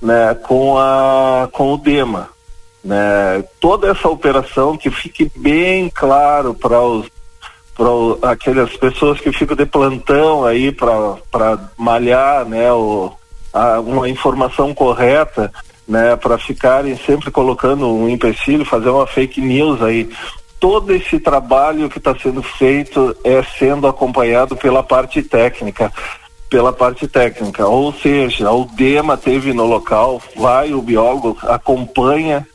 né, com a com o DEMA, né? Toda essa operação que fique bem claro para os para aquelas pessoas que ficam de plantão aí para malhar, né, o, a, uma informação correta, né, para ficarem sempre colocando um empecilho, fazer uma fake news aí todo esse trabalho que está sendo feito é sendo acompanhado pela parte técnica pela parte técnica, ou seja, o DEMA teve no local, vai o biólogo, acompanha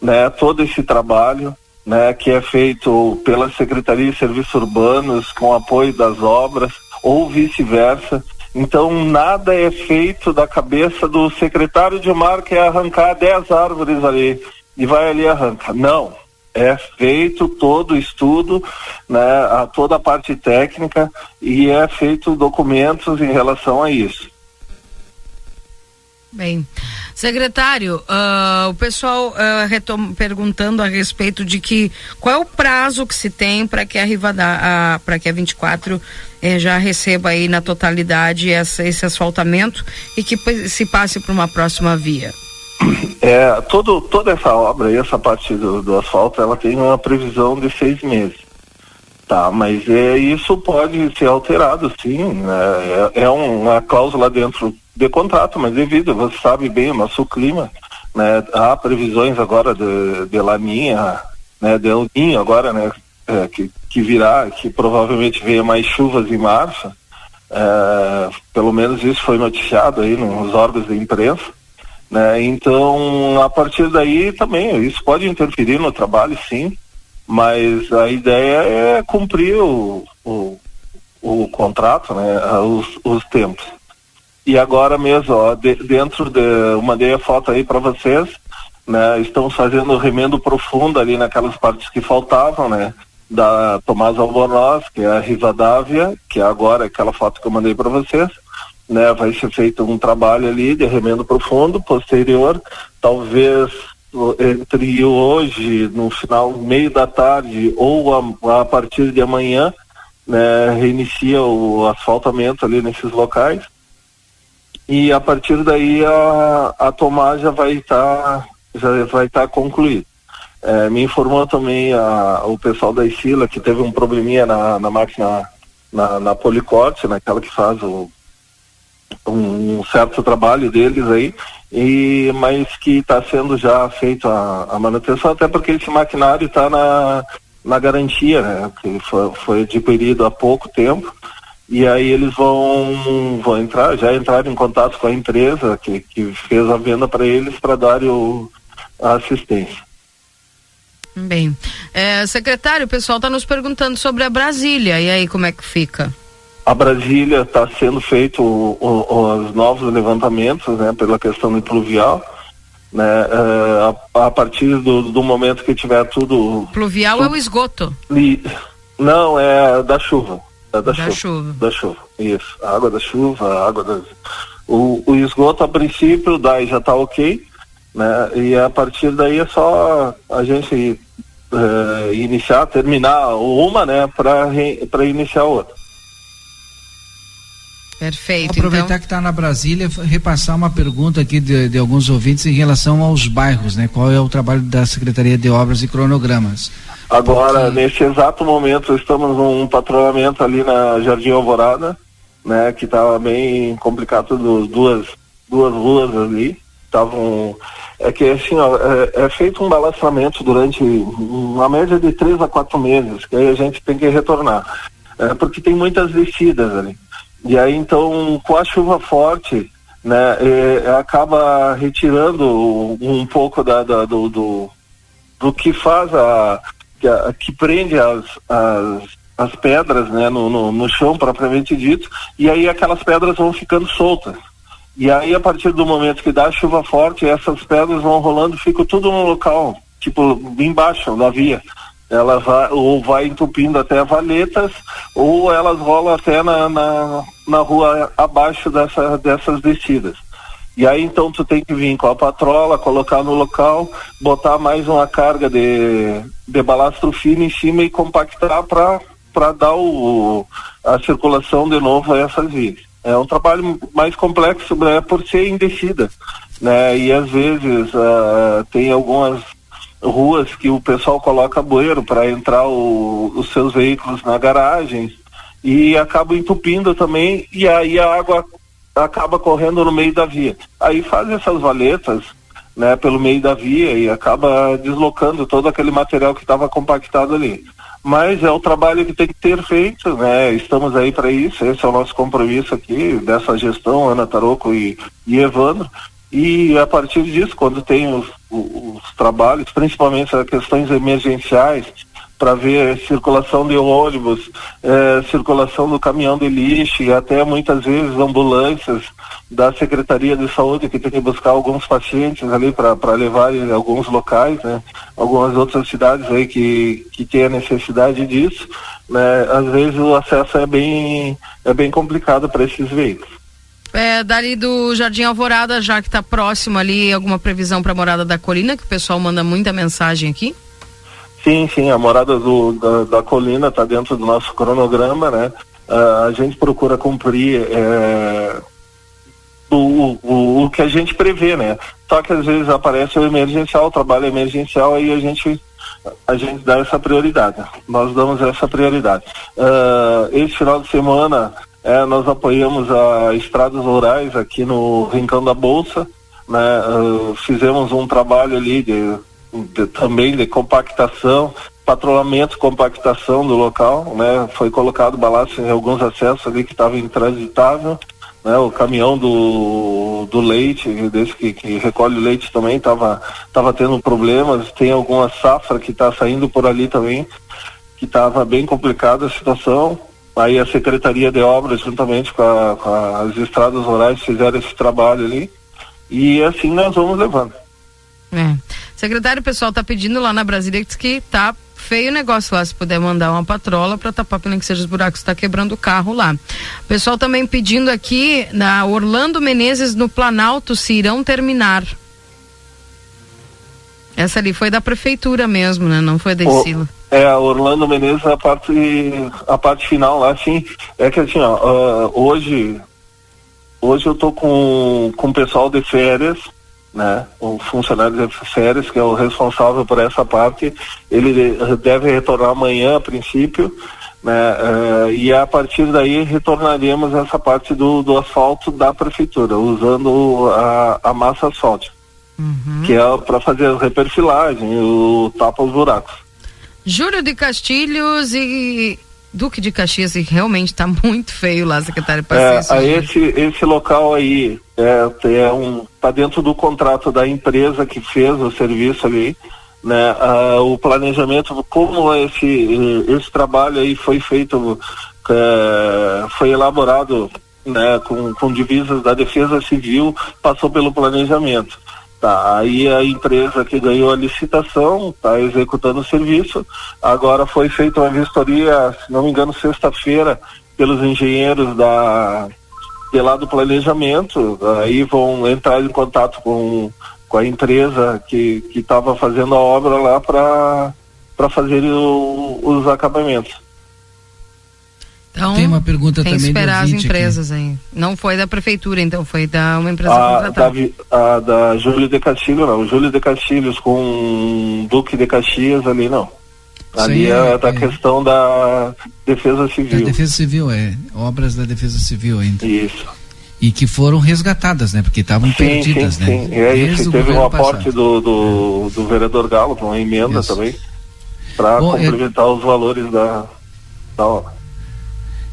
né, todo esse trabalho né, que é feito pela Secretaria de Serviços Urbanos com apoio das obras ou vice-versa. Então nada é feito da cabeça do secretário de mar que é arrancar 10 árvores ali e vai ali e arranca. Não, é feito todo o estudo, né, a, toda a parte técnica e é feito documentos em relação a isso. Bem, secretário, uh, o pessoal uh, perguntando a respeito de que qual é o prazo que se tem para que a Rivada, para que a 24 eh, já receba aí na totalidade essa, esse asfaltamento e que se passe para uma próxima via. É, todo, toda essa obra aí, essa parte do, do asfalto, ela tem uma previsão de seis meses. Tá, mas é, isso pode ser alterado, sim. Né? É, é uma cláusula dentro de contrato, mas devido, você sabe bem, o nosso clima, né? Há previsões agora de, de laninha, né? De El Ninho agora, né? É, que, que virá, que provavelmente venha mais chuvas em março. É, pelo menos isso foi noticiado aí nos órgãos de imprensa. Né? Então, a partir daí também, isso pode interferir no trabalho, sim, mas a ideia é cumprir o, o, o contrato, né? os, os tempos. E agora mesmo, ó, de, dentro de. Mandei a foto aí para vocês, né? Estamos fazendo remendo profundo ali naquelas partes que faltavam, né? da Tomás Albornoz, que é a Rivadavia, que é agora aquela foto que eu mandei para vocês, né? Vai ser feito um trabalho ali de remendo profundo, posterior, talvez entre hoje, no final, meio da tarde ou a, a partir de amanhã, né, reinicia o asfaltamento ali nesses locais e a partir daí a, a tomada já vai estar tá, já vai estar tá concluída. É, me informou também a, o pessoal da Isila que teve um probleminha na, na máquina na, na policorte, naquela que faz o, um, certo trabalho deles aí, e, mas que está sendo já feito a, a, manutenção, até porque esse maquinário está na, na garantia, né? Que foi, foi adquirido há pouco tempo. E aí eles vão, vão entrar, já entraram em contato com a empresa que, que fez a venda para eles para dar o, a assistência. Bem, é, secretário, o pessoal está nos perguntando sobre a Brasília, e aí como é que fica? A Brasília está sendo feito o, o, os novos levantamentos, né, pela questão do pluvial, né, é, a, a, partir do, do, momento que tiver tudo... Pluvial tudo, é o esgoto? Li, não, é da chuva. Da, da chuva, chuva, Da chuva, isso. A água da chuva, a água da... O, o esgoto, a princípio, daí já está ok, né? E a partir daí é só a gente uh, iniciar, terminar uma, né, para iniciar outra. Perfeito. Aproveitar então... que está na Brasília, repassar uma pergunta aqui de, de, alguns ouvintes em relação aos bairros, né? Qual é o trabalho da Secretaria de Obras e cronogramas? Agora, Porque... nesse exato momento, estamos num patrulhamento ali na Jardim Alvorada, né? Que estava bem complicado, duas, duas ruas ali estavam é que assim ó, é, é, feito um balastramento durante uma média de três a quatro meses que aí a gente tem que retornar é, porque tem muitas descidas ali e aí então com a chuva forte né acaba retirando um pouco da, da do, do, do que faz a que, a, que prende as, as, as pedras né no, no, no chão propriamente dito e aí aquelas pedras vão ficando soltas e aí, a partir do momento que dá chuva forte, essas pedras vão rolando, ficam tudo no local, tipo, embaixo da via. Ela vai, ou vai entupindo até valetas, ou elas rolam até na, na, na rua abaixo dessa, dessas descidas. E aí então tu tem que vir com a patrola, colocar no local, botar mais uma carga de, de balastro fino em cima e compactar para dar o, a circulação de novo a essas vias. É um trabalho mais complexo né, por ser indecida, né? E às vezes uh, tem algumas ruas que o pessoal coloca bueiro para entrar o, os seus veículos na garagem e acaba entupindo também e aí a água acaba correndo no meio da via. Aí faz essas valetas, né, pelo meio da via e acaba deslocando todo aquele material que estava compactado ali mas é o trabalho que tem que ter feito, né? Estamos aí para isso, esse é o nosso compromisso aqui, dessa gestão, Ana Taroco e, e Evandro. E a partir disso, quando tem os, os, os trabalhos, principalmente as questões emergenciais, para ver circulação de ônibus, eh, circulação do caminhão de lixo e até muitas vezes ambulâncias da Secretaria de Saúde que tem que buscar alguns pacientes ali para levar em alguns locais, né? Algumas outras cidades aí que, que tem a necessidade disso, né? Às vezes o acesso é bem, é bem complicado para esses veículos. É, dali do Jardim Alvorada, já que está próximo ali, alguma previsão para a Morada da Colina, que o pessoal manda muita mensagem aqui? Sim, sim, a morada do, da, da colina está dentro do nosso cronograma, né? Uh, a gente procura cumprir é, o, o, o que a gente prevê, né? Só que às vezes aparece o emergencial, o trabalho emergencial, aí a gente a gente dá essa prioridade. Nós damos essa prioridade. Uh, esse final de semana é, nós apoiamos a Estradas Rurais aqui no Rincão da Bolsa, né? Uh, fizemos um trabalho ali de de, também de compactação, patrulhamento, compactação do local, né? Foi colocado balaço em alguns acessos ali que estavam intransitável, né? O caminhão do, do leite, desse que, que recolhe o leite também estava tava tendo problemas, tem alguma safra que está saindo por ali também, que estava bem complicada a situação. Aí a Secretaria de Obras, juntamente com, a, com as estradas rurais, fizeram esse trabalho ali. E assim nós vamos levando. É. Secretário, o pessoal está pedindo lá na Brasília que está feio o negócio lá, se puder mandar uma patrola para tapar pelo que seja os buracos, está quebrando o carro lá. O pessoal também pedindo aqui na Orlando Menezes no Planalto se irão terminar. Essa ali foi da prefeitura mesmo, né? Não foi da Isila. É, Orlando Menezes a parte a parte final lá, sim. É que assim, ó, uh, hoje hoje eu tô com com o pessoal de férias, né? O funcionário de férias que é o responsável por essa parte, ele deve retornar amanhã a princípio, né? Uh, e a partir daí retornaremos essa parte do, do asfalto da prefeitura, usando a, a massa asfáltica uhum. que é para fazer a reperfilagem, o tapa os buracos. Júlio de Castilhos e Duque de Caxias e realmente está muito feio lá, secretário. É, a esse, esse local aí é, é um, tá dentro do contrato da empresa que fez o serviço ali, né? Ah, o planejamento, como esse, esse trabalho aí foi feito, é, foi elaborado né, com, com divisas da Defesa Civil, passou pelo planejamento. Tá, aí a empresa que ganhou a licitação está executando o serviço. Agora foi feita uma vistoria, se não me engano, sexta-feira, pelos engenheiros da de lá do planejamento. Aí vão entrar em contato com, com a empresa que estava fazendo a obra lá para fazer o, os acabamentos. Então, tem uma pergunta tem também esperar as empresas aqui. aí. Não foi da prefeitura, então foi da uma empresa a, contratada. Da, a da Júlio de Castilhos, não. Júlio de Castilhos com Duque de Caxias ali, não. Ali Sim, é, é da é. questão da Defesa Civil. Da Defesa Civil, é. Obras da Defesa Civil ainda. Isso. E que foram resgatadas, né? Porque estavam perdidas, sim, né? Sim, é isso. Teve um aporte do, do, do, vereador Galo, uma emenda isso. também, para complementar os valores da, da obra.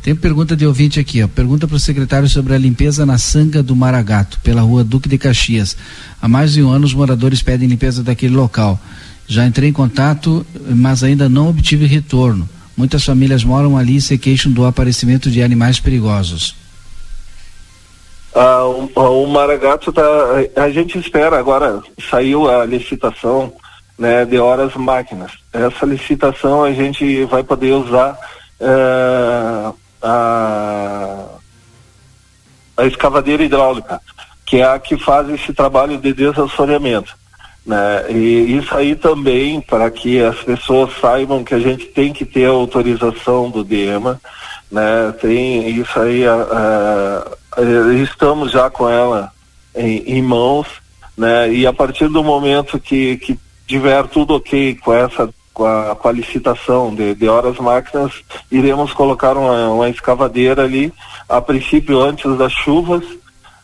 Tem pergunta de ouvinte aqui, ó. Pergunta para o secretário sobre a limpeza na Sanga do Maragato, pela rua Duque de Caxias. Há mais de um ano os moradores pedem limpeza daquele local. Já entrei em contato, mas ainda não obtive retorno. Muitas famílias moram ali e se queixam do aparecimento de animais perigosos. Ah, o, o Maragato tá. A gente espera agora, saiu a licitação né, de horas máquinas. Essa licitação a gente vai poder usar. Eh, a, a escavadeira hidráulica, que é a que faz esse trabalho de desassoreamento. Né? E isso aí também, para que as pessoas saibam que a gente tem que ter a autorização do DEMA, né? tem isso aí, a, a, estamos já com ela em, em mãos, né? e a partir do momento que, que tiver tudo ok com essa com a, com a licitação de, de horas máquinas, iremos colocar uma, uma escavadeira ali, a princípio antes das chuvas,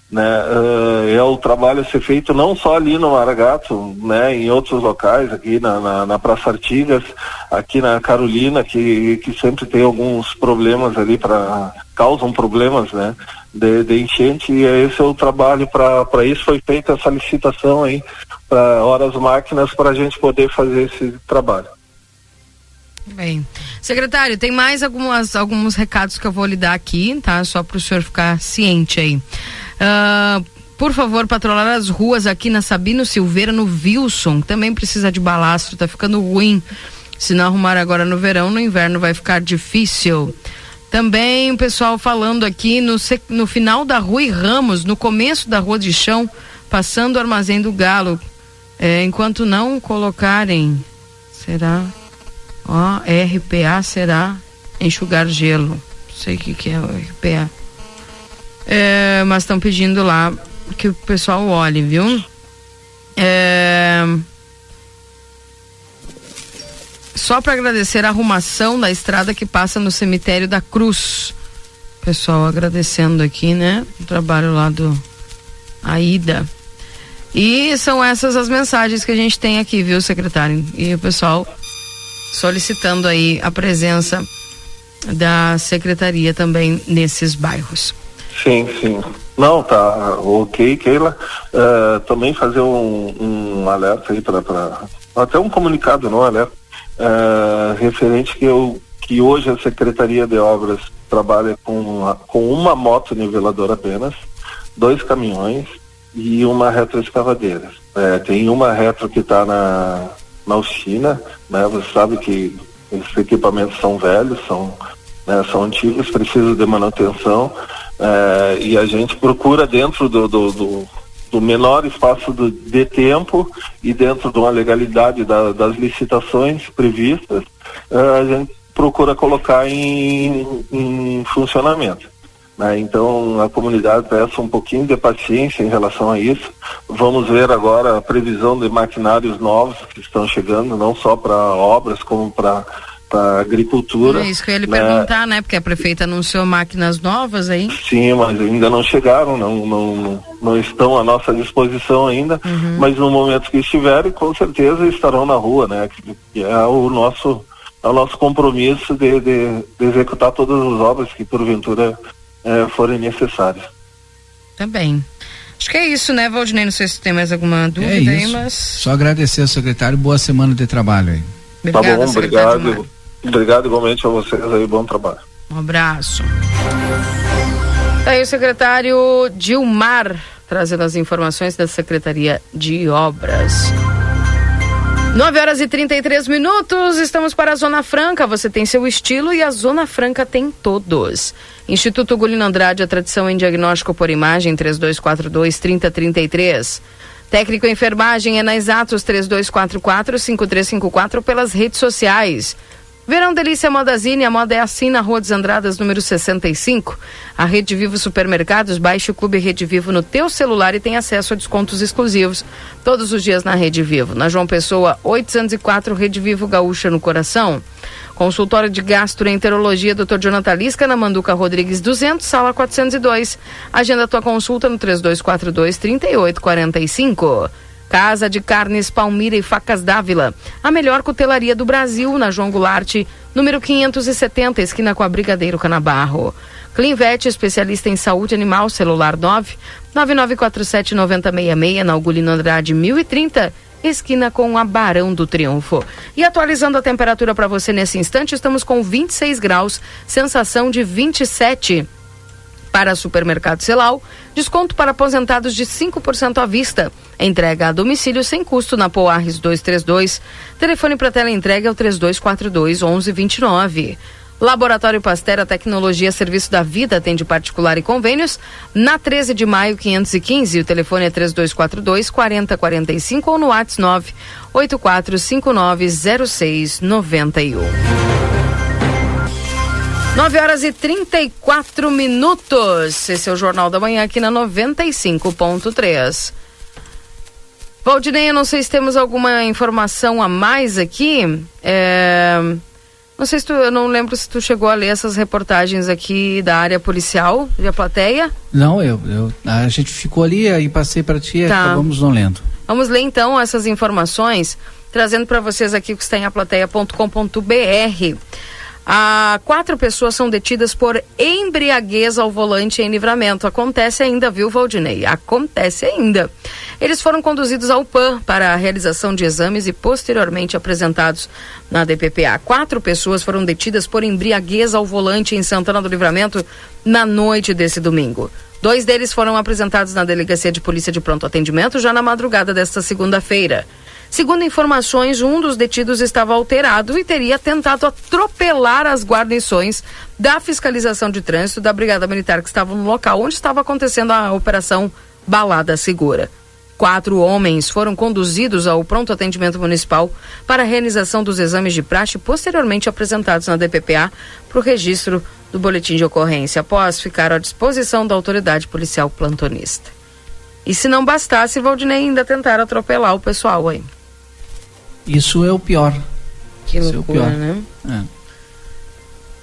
né, uh, é o trabalho a ser feito não só ali no Maragato, né, em outros locais, aqui na, na, na, Praça Artigas, aqui na Carolina, que, que sempre tem alguns problemas ali para causam problemas, né, de, de, enchente e esse é o trabalho para isso foi feita essa licitação aí para horas máquinas para a gente poder fazer esse trabalho. Bem, secretário, tem mais algumas, alguns recados que eu vou lhe dar aqui, tá? Só para o senhor ficar ciente aí. Uh, por favor, patrulhar as ruas aqui na Sabino Silveira, no Wilson. Também precisa de balastro, tá ficando ruim. Se não arrumar agora no verão, no inverno vai ficar difícil. Também o pessoal falando aqui no, no final da Rua Ramos, no começo da Rua de Chão, passando o Armazém do Galo. É, enquanto não colocarem. Será? Ó, RPA será enxugar gelo. Não sei o que, que é o RPA. É, mas estão pedindo lá que o pessoal olhe, viu? É, só para agradecer a arrumação da estrada que passa no cemitério da Cruz. Pessoal agradecendo aqui, né? O trabalho lá do Aida. E são essas as mensagens que a gente tem aqui, viu, secretário? E o pessoal solicitando aí a presença da secretaria também nesses bairros. Sim, sim. Não, tá ok, Keila. Uh, também fazer um, um alerta aí para até um comunicado, não alerta, uh, referente que eu que hoje a Secretaria de Obras trabalha com uma, com uma moto niveladora apenas, dois caminhões e uma retroescavadeira. É, tem uma retro que está na na oficina, né? Você sabe que esses equipamentos são velhos, são, né, são antigos, precisam de manutenção é, e a gente procura dentro do, do, do, do menor espaço do, de tempo e dentro de uma legalidade da, das licitações previstas, é, a gente procura colocar em, em funcionamento. Né? Então a comunidade peça um pouquinho de paciência em relação a isso. Vamos ver agora a previsão de maquinários novos que estão chegando, não só para obras como para para agricultura. É isso que eu ia lhe né? perguntar, né? Porque a prefeita anunciou máquinas novas aí. Sim, mas ainda não chegaram, não, não, não estão à nossa disposição ainda, uhum. mas no momento que estiverem, com certeza estarão na rua, né? Que é o nosso, é o nosso compromisso de, de, de executar todas as obras que porventura é, forem necessárias. Também. Acho que é isso, né, Valdinei? Não sei se tem mais alguma dúvida é aí, mas. Só agradecer ao secretário, boa semana de trabalho aí. Obrigada, tá bom, obrigado. Obrigado igualmente a vocês aí, bom trabalho. Um abraço. Tá aí o secretário Dilmar trazendo as informações da Secretaria de Obras. 9 horas e 33 minutos, estamos para a Zona Franca. Você tem seu estilo e a Zona Franca tem todos. Instituto Gulino Andrade, a tradição em diagnóstico por imagem, 3242-3033. Técnico em enfermagem é na Exatos 3244-5354 pelas redes sociais. Verão Delícia Modazine, a moda é assim na Rua dos Andradas, número 65. A Rede Vivo Supermercados, baixe o Clube Rede Vivo no teu celular e tem acesso a descontos exclusivos todos os dias na Rede Vivo. Na João Pessoa, 804, Rede Vivo Gaúcha no Coração. Consultório de Gastroenterologia, Dr. Jonathan Lisca, na Manduca Rodrigues 200, sala 402. Agenda tua consulta no 3242 3845. Casa de Carnes Palmira e Facas Dávila. A melhor cutelaria do Brasil, na João Goulart, número 570, esquina com a Brigadeiro Canabarro. Clinvet, especialista em saúde animal, celular 9 9947 9066, na Ugolino Andrade 1030 esquina com a Barão do Triunfo. E atualizando a temperatura para você nesse instante, estamos com 26 graus, sensação de 27 para supermercado Celal, desconto para aposentados de 5% à vista. Entrega a domicílio sem custo na Poarres 232. Telefone para tela entrega é o 3242 1129. Laboratório Pastera Tecnologia Serviço da Vida atende particular e convênios. Na 13 de maio 515, o telefone é 3242 4045 ou no WhatsApp 984590691. 9 horas e 34 minutos. Esse é o Jornal da Manhã aqui na 95.3. Valdinei, eu não sei se temos alguma informação a mais aqui. É... Não sei se tu, eu não lembro se tu chegou a ler essas reportagens aqui da área policial, a plateia. Não, eu, eu a gente ficou ali e passei para ti tá. acabamos não lendo. Vamos ler então essas informações, trazendo para vocês aqui o que está em aplateia.com.br. Ah, quatro pessoas são detidas por embriaguez ao volante em livramento. Acontece ainda, viu, Valdinei? Acontece ainda. Eles foram conduzidos ao PAN para a realização de exames e posteriormente apresentados na DPPA. Quatro pessoas foram detidas por embriaguez ao volante em Santana do Livramento na noite desse domingo. Dois deles foram apresentados na Delegacia de Polícia de Pronto Atendimento já na madrugada desta segunda-feira. Segundo informações, um dos detidos estava alterado e teria tentado atropelar as guarnições da fiscalização de trânsito da Brigada Militar que estavam no local onde estava acontecendo a operação Balada Segura. Quatro homens foram conduzidos ao pronto atendimento municipal para a realização dos exames de praxe posteriormente apresentados na DPPA para o registro do boletim de ocorrência, após ficar à disposição da autoridade policial plantonista. E se não bastasse, Valdinei ainda tentar atropelar o pessoal aí. Isso é o pior. Que Isso loucura, é né? É.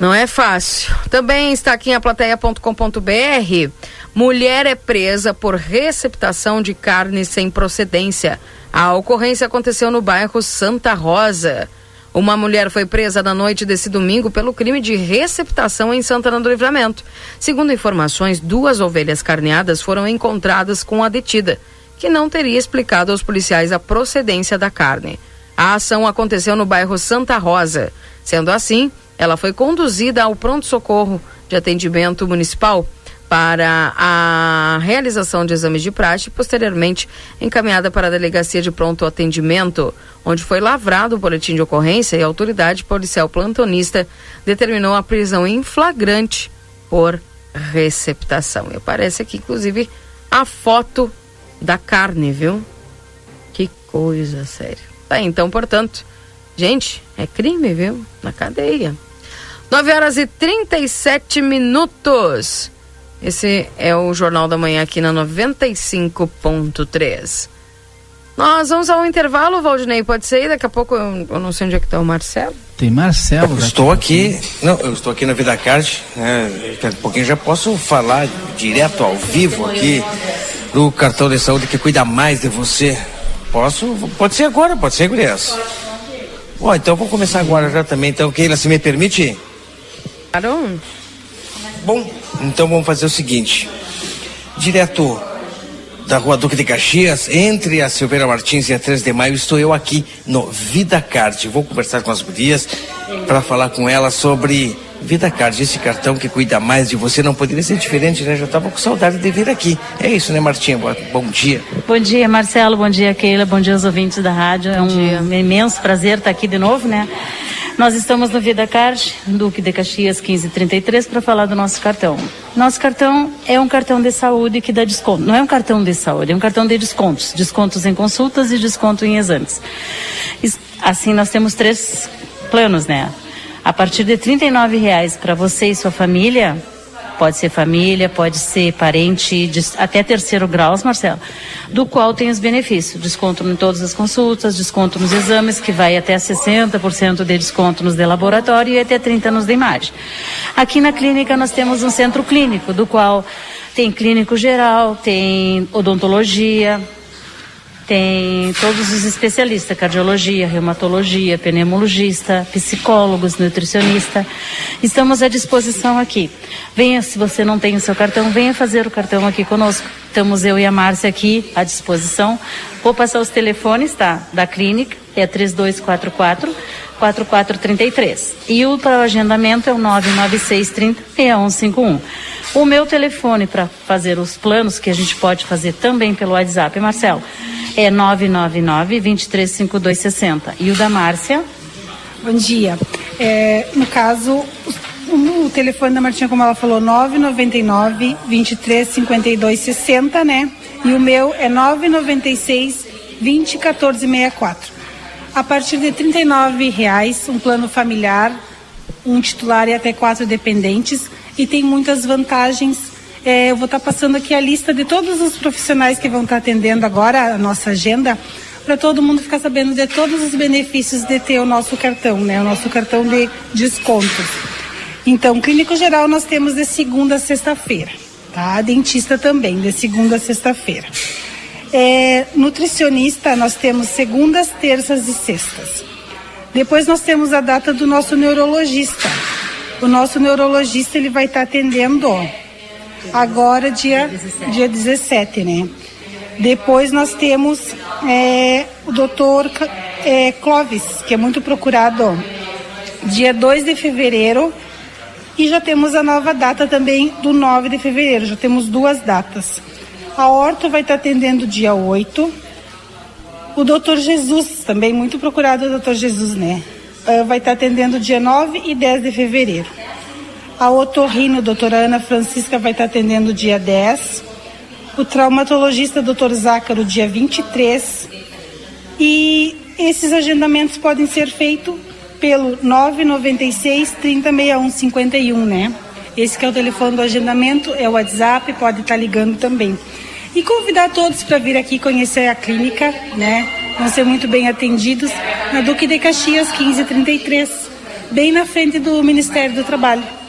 Não é fácil. Também está aqui em aplateia.com.br. Mulher é presa por receptação de carne sem procedência. A ocorrência aconteceu no bairro Santa Rosa. Uma mulher foi presa na noite desse domingo pelo crime de receptação em Santana do Livramento. Segundo informações, duas ovelhas carneadas foram encontradas com a detida, que não teria explicado aos policiais a procedência da carne. A ação aconteceu no bairro Santa Rosa. Sendo assim, ela foi conduzida ao pronto-socorro de atendimento municipal para a realização de exames de praxe e posteriormente encaminhada para a delegacia de pronto atendimento, onde foi lavrado o boletim de ocorrência e a autoridade policial plantonista determinou a prisão em flagrante por receptação. E aparece aqui, inclusive, a foto da carne, viu? Que coisa séria. Tá, então, portanto, gente, é crime, viu? Na cadeia. 9 horas e 37 minutos. Esse é o Jornal da Manhã aqui na 95.3. Nós vamos ao intervalo, Valdinei, pode ser? Daqui a pouco eu, eu não sei onde é que está o Marcelo. Tem Marcelo. estou aqui, não, eu estou aqui na Vida Card, né, daqui a pouquinho já posso falar direto ao vivo aqui do cartão de saúde que cuida mais de você. Posso? Pode ser agora, pode ser, Gurias. Bom, então vou começar agora já também. Então, Keila, se me permite? Claro. Bom, então vamos fazer o seguinte. Direto da Rua Duque de Caxias, entre a Silveira Martins e a 3 de Maio, estou eu aqui no Vida Card. Vou conversar com as gurias para falar com elas sobre Vida Card, esse cartão que cuida mais de você. Não poderia ser diferente, né? Já estava com saudade de vir aqui. É isso, né, Martinha? Bom dia. Bom dia, Marcelo. Bom dia, Keila. Bom dia aos ouvintes da rádio. É um imenso prazer estar aqui de novo, né? Nós estamos no Vida Card, Duque de Caxias 1533, para falar do nosso cartão. Nosso cartão é um cartão de saúde que dá desconto. Não é um cartão de saúde, é um cartão de descontos. Descontos em consultas e desconto em exames. Assim, nós temos três planos, né? A partir de R$ reais para você e sua família, pode ser família, pode ser parente, de, até terceiro grau, Marcelo, do qual tem os benefícios, desconto em todas as consultas, desconto nos exames, que vai até 60% de desconto nos de laboratório e até 30% nos de imagem. Aqui na clínica nós temos um centro clínico, do qual tem clínico geral, tem odontologia, tem todos os especialistas, cardiologia, reumatologia, pneumologista, psicólogos, nutricionista. Estamos à disposição aqui. Venha, se você não tem o seu cartão, venha fazer o cartão aqui conosco. Estamos eu e a Márcia aqui à disposição. Vou passar os telefones, tá? Da clínica, é 3244 4433. E o para o agendamento é o 996 30 6151. O meu telefone para fazer os planos, que a gente pode fazer também pelo WhatsApp, Marcelo, é 999 235260. E o da Márcia? Bom dia. É, no caso, o, telefone da Martinha, como ela falou, 999 235260, né? E o meu é 996 201464. A partir de R$ reais, um plano familiar, um titular e até quatro dependentes e tem muitas vantagens é, eu vou estar tá passando aqui a lista de todos os profissionais que vão estar tá atendendo agora a nossa agenda, para todo mundo ficar sabendo de todos os benefícios de ter o nosso cartão, né? O nosso cartão de descontos. Então, clínico geral nós temos de segunda a sexta-feira, tá? Dentista também, de segunda a sexta-feira. É, nutricionista nós temos segundas, terças e sextas. Depois nós temos a data do nosso neurologista. O nosso neurologista ele vai estar tá atendendo, ó, agora dia 17, dia 17 né? Depois nós temos é, o doutor é, Clóvis, que é muito procurado, dia 2 de fevereiro. E já temos a nova data também do 9 de fevereiro, já temos duas datas. A Horto vai estar atendendo dia 8. O doutor Jesus, também muito procurado o doutor Jesus, né? Uh, vai estar atendendo dia 9 e 10 de fevereiro. A otorrino, doutora Ana Francisca, vai estar atendendo dia 10. O traumatologista, doutor Zácaro, dia 23. E esses agendamentos podem ser feitos pelo 996 3061 51, né? Esse que é o telefone do agendamento, é o WhatsApp, pode estar ligando também. E convidar todos para vir aqui conhecer a clínica, né? Vão ser muito bem atendidos na Duque de Caxias 1533, bem na frente do Ministério do Trabalho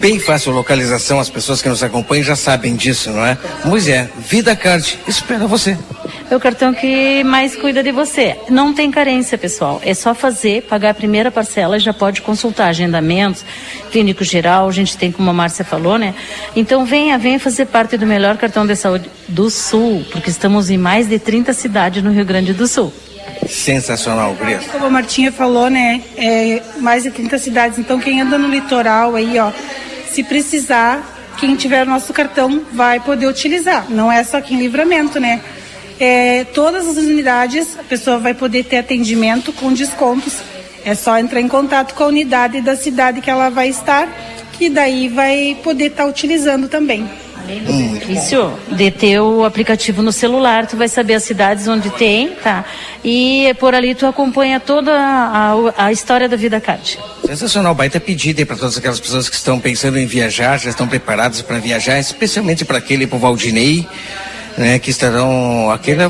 bem fácil localização, as pessoas que nos acompanham já sabem disso, não é? Moisés, Vida Card, espera você. É o cartão que mais cuida de você. Não tem carência, pessoal. É só fazer, pagar a primeira parcela e já pode consultar agendamentos, clínico geral, a gente tem, como a Márcia falou, né? Então venha, venha fazer parte do melhor cartão de saúde do Sul, porque estamos em mais de 30 cidades no Rio Grande do Sul. Sensacional, Gris. Como a Martinha falou, né? É, mais de 30 cidades. Então quem anda no litoral aí, ó, se precisar, quem tiver nosso cartão vai poder utilizar. Não é só aqui em livramento, né? É, todas as unidades a pessoa vai poder ter atendimento com descontos. É só entrar em contato com a unidade da cidade que ela vai estar, que daí vai poder estar utilizando também. Isso, de ter o aplicativo no celular, tu vai saber as cidades onde tem, tá? E por ali tu acompanha toda a, a, a história da Vida Card. Sensacional, baita pedido para todas aquelas pessoas que estão pensando em viajar, já estão preparadas para viajar, especialmente para aquele, para o Valdinei, né, que estarão, aquele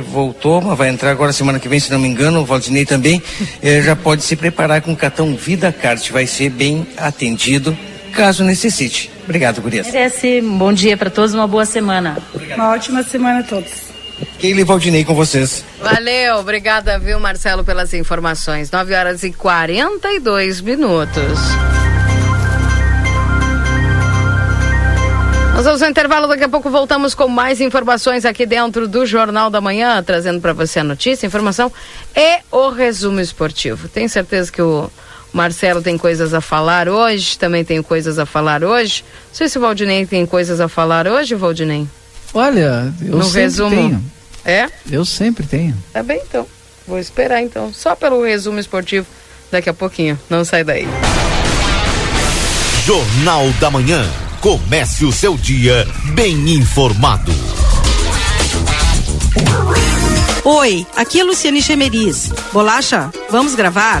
voltou, mas vai entrar agora semana que vem, se não me engano, o Valdinei também, eh, já pode se preparar com o cartão Vida Card, vai ser bem atendido, caso necessite. Obrigado, Gurias. Merece. Um bom dia para todos, uma boa semana. Uma ótima semana a todos. Keila e Valdinei com vocês. Valeu, obrigada, viu, Marcelo, pelas informações. 9 horas e 42 minutos. Nós vamos ao intervalo, daqui a pouco voltamos com mais informações aqui dentro do Jornal da Manhã, trazendo para você a notícia, a informação e o resumo esportivo. Tenho certeza que o Marcelo tem coisas a falar hoje, também tenho coisas a falar hoje. Não sei se o Valdinei tem coisas a falar hoje, Valdinei. Olha, eu no sempre resumo. tenho. É? Eu sempre tenho. Tá bem, então. Vou esperar, então. Só pelo resumo esportivo daqui a pouquinho. Não sai daí. Jornal da Manhã. Comece o seu dia bem informado. Oi, aqui é Luciane Chemeris. Bolacha, vamos gravar?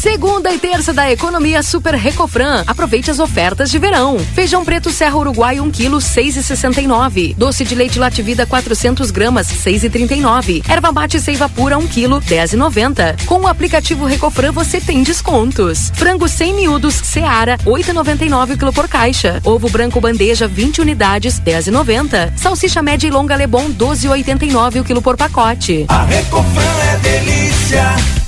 Segunda e terça da economia Super Recofran. Aproveite as ofertas de verão. Feijão preto Serra Uruguai 1 kg 6,69. Doce de leite Lativida 400 gramas 6,39. Erva mate Seiva Pura 1 kg 10,90. Com o aplicativo Recofran você tem descontos. Frango 100 miúdos Seara 8,99 kg por caixa. Ovo branco bandeja 20 unidades 10,90. Salsicha média e longa Lebon 12,89 o quilo por pacote. A Recofran é delícia.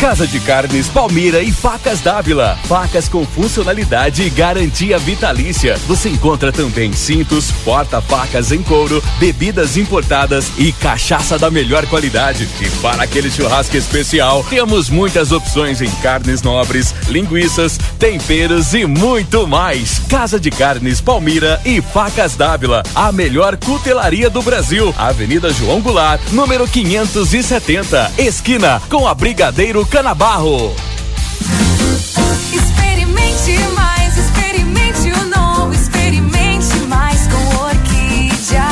Casa de Carnes Palmira e Facas Dávila. Facas com funcionalidade e garantia vitalícia. Você encontra também cintos, porta-facas em couro, bebidas importadas e cachaça da melhor qualidade. E para aquele churrasco especial, temos muitas opções em carnes nobres, linguiças, temperos e muito mais. Casa de Carnes Palmira e Facas Dávila. A melhor cutelaria do Brasil. Avenida João Goulart, número 570. Esquina com a Brigadeiro Canabarro. Experimente mais, experimente o novo, experimente mais com orquídea.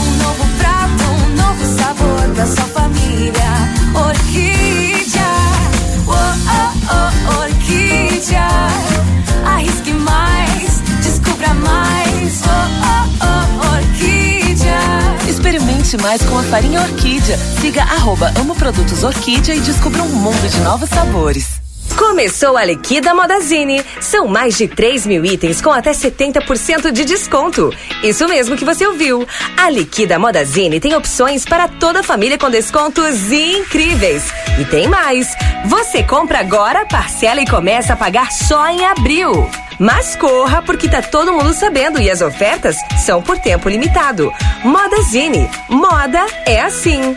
Um novo prato, um novo sabor da sua família. Orquídea, oh, oh, oh, orquídea. Arrisque mais, descubra mais. Com a farinha Orquídea. Siga arroba Amo Produtos Orquídea e descubra um mundo de novos sabores. Começou a Liquida Modazine. São mais de 3 mil itens com até 70% de desconto. Isso mesmo que você ouviu. A Liquida Modazine tem opções para toda a família com descontos incríveis. E tem mais. Você compra agora, parcela e começa a pagar só em abril. Mas corra, porque tá todo mundo sabendo e as ofertas são por tempo limitado. Modazine. Moda é assim.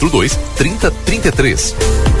3242 3033.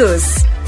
todos.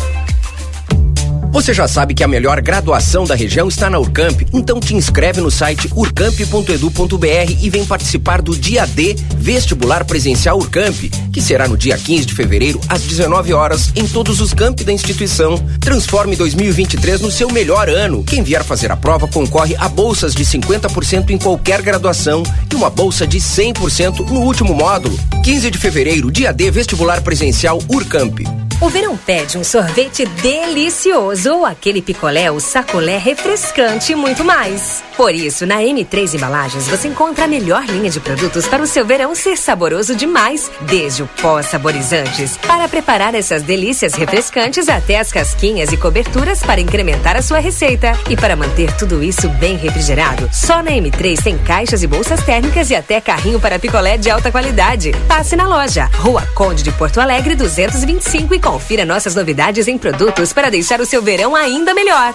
Você já sabe que a melhor graduação da região está na Urcamp, então te inscreve no site urcamp.edu.br e vem participar do dia D Vestibular Presencial Urcamp, que será no dia 15 de fevereiro às 19 horas em todos os campi da instituição. Transforme 2023 no seu melhor ano. Quem vier fazer a prova concorre a bolsas de 50% em qualquer graduação e uma bolsa de 100% no último módulo. 15 de fevereiro, dia D Vestibular Presencial Urcamp. O verão pede um sorvete delicioso ou aquele picolé ou sacolé refrescante e muito mais. Por isso, na M3 Embalagens você encontra a melhor linha de produtos para o seu verão ser saboroso demais, desde o pó saborizantes, para preparar essas delícias refrescantes até as casquinhas e coberturas para incrementar a sua receita. E para manter tudo isso bem refrigerado, só na M3 tem caixas e bolsas térmicas e até carrinho para picolé de alta qualidade. Passe na loja, Rua Conde de Porto Alegre 225 e confira nossas novidades em produtos para deixar o seu verão ainda melhor.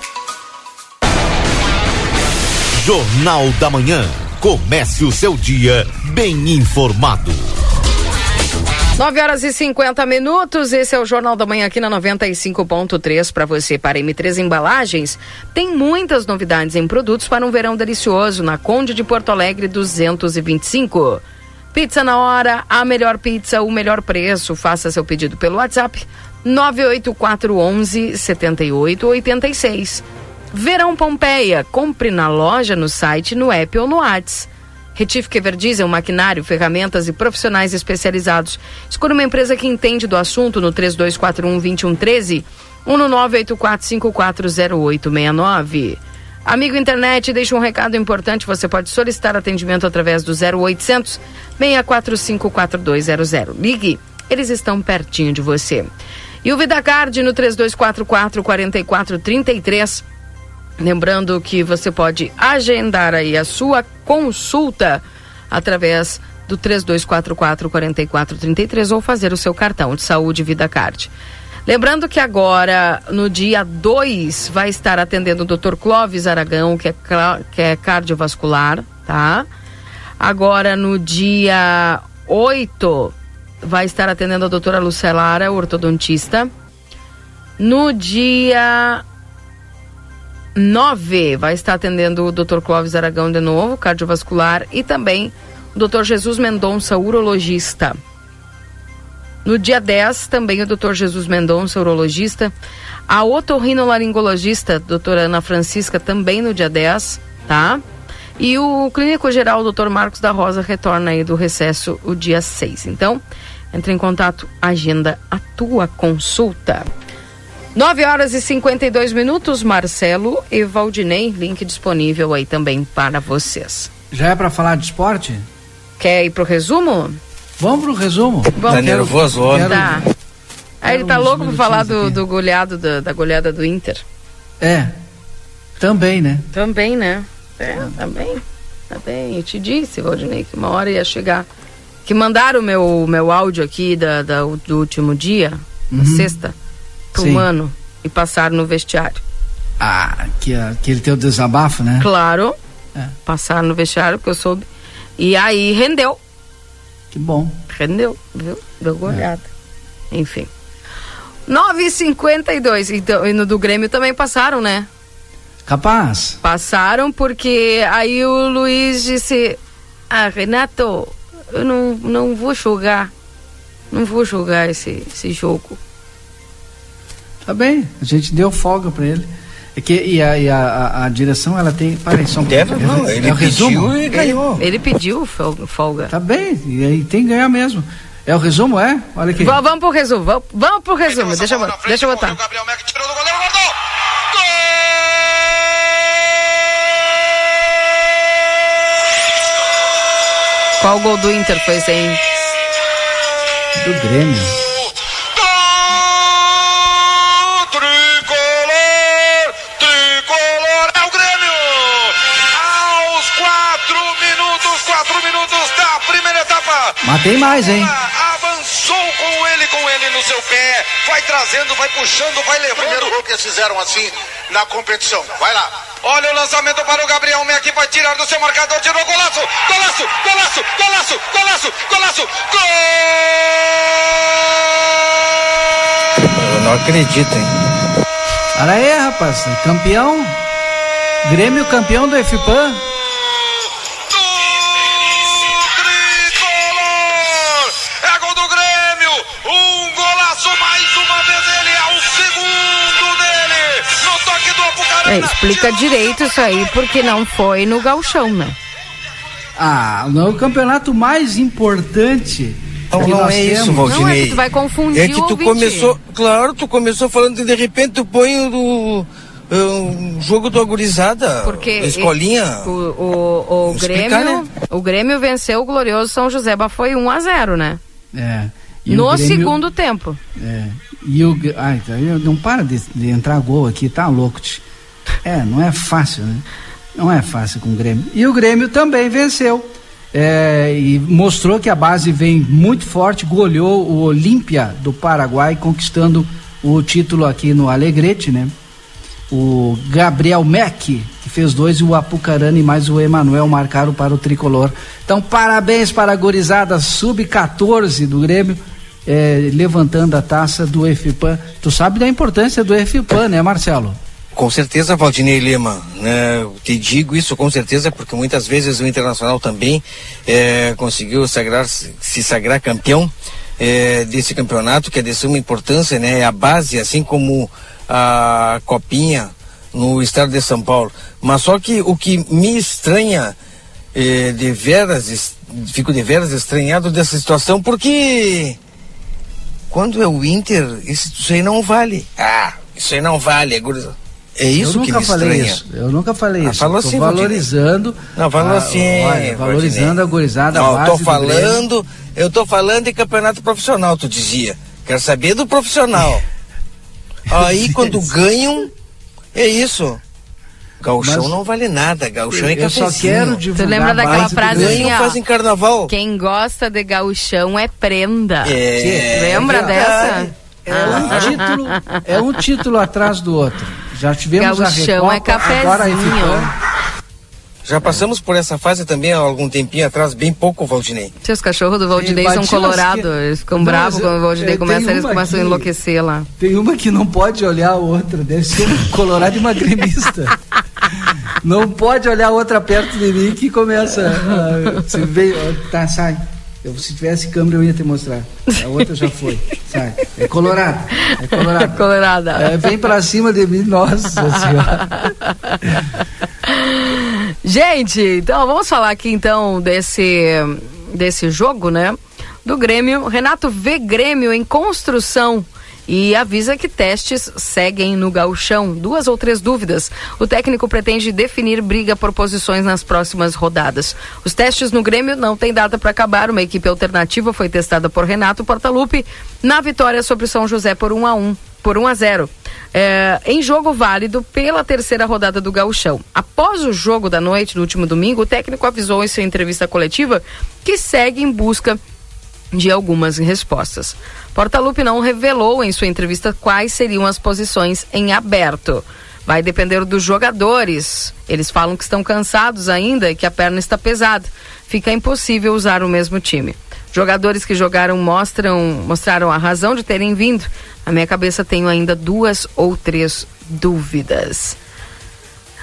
Jornal da Manhã. Comece o seu dia bem informado. 9 horas e 50 minutos. Esse é o Jornal da Manhã aqui na 95.3 para você. Para M3 Embalagens, tem muitas novidades em produtos para um verão delicioso na Conde de Porto Alegre 225. Pizza na hora, a melhor pizza, o melhor preço. Faça seu pedido pelo WhatsApp 98411 7886. Verão Pompeia, compre na loja, no site, no app ou no WhatsApp. Retífica Everdiesel, maquinário, ferramentas e profissionais especializados. Escolha uma empresa que entende do assunto no 3241-2113 ou no 984540869. Amigo internet, deixa um recado importante. Você pode solicitar atendimento através do 0800 645 4200. Ligue, eles estão pertinho de você. E o VidaCard no 3244 4433. Lembrando que você pode agendar aí a sua consulta através do 3244 4433 ou fazer o seu cartão de saúde VidaCard. Lembrando que agora, no dia 2, vai estar atendendo o Dr. Clóvis Aragão, que é, que é cardiovascular, tá? Agora, no dia 8, vai estar atendendo a doutora Lucelara, ortodontista. No dia 9, vai estar atendendo o Dr. Clóvis Aragão de novo, cardiovascular, e também o Dr. Jesus Mendonça, urologista. No dia 10, também o Dr. Jesus Mendonça, urologista. A otorrinolaringologista, doutora Ana Francisca, também no dia 10, tá? E o clínico geral, Dr. Marcos da Rosa, retorna aí do recesso o dia 6. Então, entre em contato, agenda a tua consulta. 9 horas e 52 minutos, Marcelo e Valdinei, link disponível aí também para vocês. Já é para falar de esporte? Quer ir pro resumo? Vamos pro resumo. Vamos. Tá nervoso, ó. Tá. Aí ele tá louco pra falar do, do goleado, da, da goleada do Inter. É. Também, né? Também, né? É, também. Também. Eu te disse, Valdinei, que uma hora ia chegar. Que mandaram o meu, meu áudio aqui da, da- do último dia, Uhum. na sexta, pro Sim. e passaram no vestiário. Ah, que, aquele teu desabafo, né? Claro. É. Passaram no vestiário, porque eu soube. E aí rendeu. Que bom. Rendeu, viu? Deu É. goleada. Enfim. 9h52. Então, e no do Grêmio também passaram, né? Capaz. Passaram porque aí o Luiz disse: Ah, Renato, eu não, não vou jogar. Não vou jogar esse, esse jogo. Tá bem, a gente deu folga pra ele. É que, e a, e a, a, a direção, ela tem. Para aí, só um Deve, não, É- ele é o resumo? pediu e ganhou. Ele pediu fol- folga. Tá bem, e aí tem que ganhar mesmo. É o resumo, é? Olha aqui. Va- vamos pro resumo, vamos, vamos pro resumo. Deixa eu, bot- deixa eu botar. Qual gol do Inter foi esse aí? Do Grêmio. Tem mais, hein? Avançou com ele, com ele no seu pé. Vai trazendo, vai puxando, vai levando. Primeiro gol que eles fizeram assim na competição. Vai lá. Olha o lançamento para o Gabriel Meck, vai tirar do seu marcador, tirou golaço, golaço, golaço, golaço, golaço, golaço, gol! Eu não acredito, hein? Olha aí, rapaz. Campeão. Grêmio campeão do FPAN. É, explica direito isso aí, porque não foi no galchão, né? Ah, no campeonato mais importante. Não, que não nós é isso, temos. Valdinei. Não, é que tu vai confundir É que o tu começou, claro, tu começou falando e de repente tu põe o do um jogo do agorizada, Porque escolinha. O, o, o Explicar, Grêmio, né? o Grêmio venceu o glorioso São José, mas foi 1 a 0 né? É. E no o Grêmio- segundo tempo. É. E o. Ai, tá, eu- não para de, de entrar gol aqui, tá louco. tch. É, não é fácil, né? Não é fácil com o Grêmio. E o Grêmio também venceu. É, e mostrou que a base vem muito forte, goleou o Olímpia do Paraguai, conquistando o título aqui no Alegrete, né? O Gabriel Meck, que fez dois, e o Apucarana e mais o Emanuel marcaram para o tricolor. Então, parabéns para a gurizada sub-14 do Grêmio, eh, levantando a taça do FPAN. Tu sabe da importância do FPAN, né, Marcelo? Com certeza, Valdinei Lima, né? Te digo isso com certeza porque muitas vezes o Internacional também eh, conseguiu sagrar, se sagrar campeão eh, desse campeonato, que é de suma importância, né? É a base, assim como a Copinha no estado de São Paulo. Mas só que o que me estranha eh, de veras, fico de veras estranhado dessa situação, porque quando é o Inter, isso, aí não vale. Ah, isso aí não vale, é gurizada. É isso eu que nunca me falei estranha. isso. Eu nunca falei Ah, isso. falou Eu tô assim, valorizando. Não, falou a- assim. olha, valorizando a gurizada. a Não, eu base tô falando, eu tô falando de campeonato profissional, tu dizia. Quero saber do profissional. Aí quando ganham, é isso. Gauchão Mas- não vale nada, gauchão é Eu só quero Tu divulgar lembra a daquela frase assim, ó? fazem carnaval. Quem gosta de gauchão é prenda. É, Lembra verdade. dessa? É um título, é um título atrás do outro. Já tivemos a Gauchão Recopa, é cafezinho. agora a. Já passamos por essa fase também há algum tempinho atrás, bem pouco, Valdinei. Seus cachorros do Valdinei são colorados. lasque- Eles ficam bravos quando o Valdinei eu começa, eles começam a aqui. enlouquecer lá. Tem uma que não pode olhar a outra, deve ser um colorado e uma gremista. Não pode olhar a outra perto de mim que começa. a- Você veio, tá, sai. Eu, se tivesse câmera, eu ia te mostrar. A outra já foi. Sai. É colorado. É colorado. Colorada. É, vem pra cima de mim, nossa senhora. Gente, então vamos falar aqui então desse, desse jogo, né? Do Grêmio. Renato vê Grêmio em construção e avisa que testes seguem no gauchão. Duas ou três dúvidas. O técnico pretende definir briga por posições nas próximas rodadas. Os testes no Grêmio não têm data para acabar. Uma equipe alternativa foi testada por Renato Portaluppi na vitória sobre São José por 1 a 1 por 1 a 0. É, em jogo válido pela terceira rodada do Gauchão. Após o jogo da noite, no último domingo, o técnico avisou em sua entrevista coletiva que segue em busca de algumas respostas. Portaluppi não revelou em sua entrevista quais seriam as posições em aberto. Vai depender dos jogadores. Eles falam que estão cansados ainda e que a perna está pesada. Fica impossível usar o mesmo time. Jogadores que jogaram mostram, mostraram a razão de terem vindo. Na minha cabeça tenho ainda duas ou três dúvidas.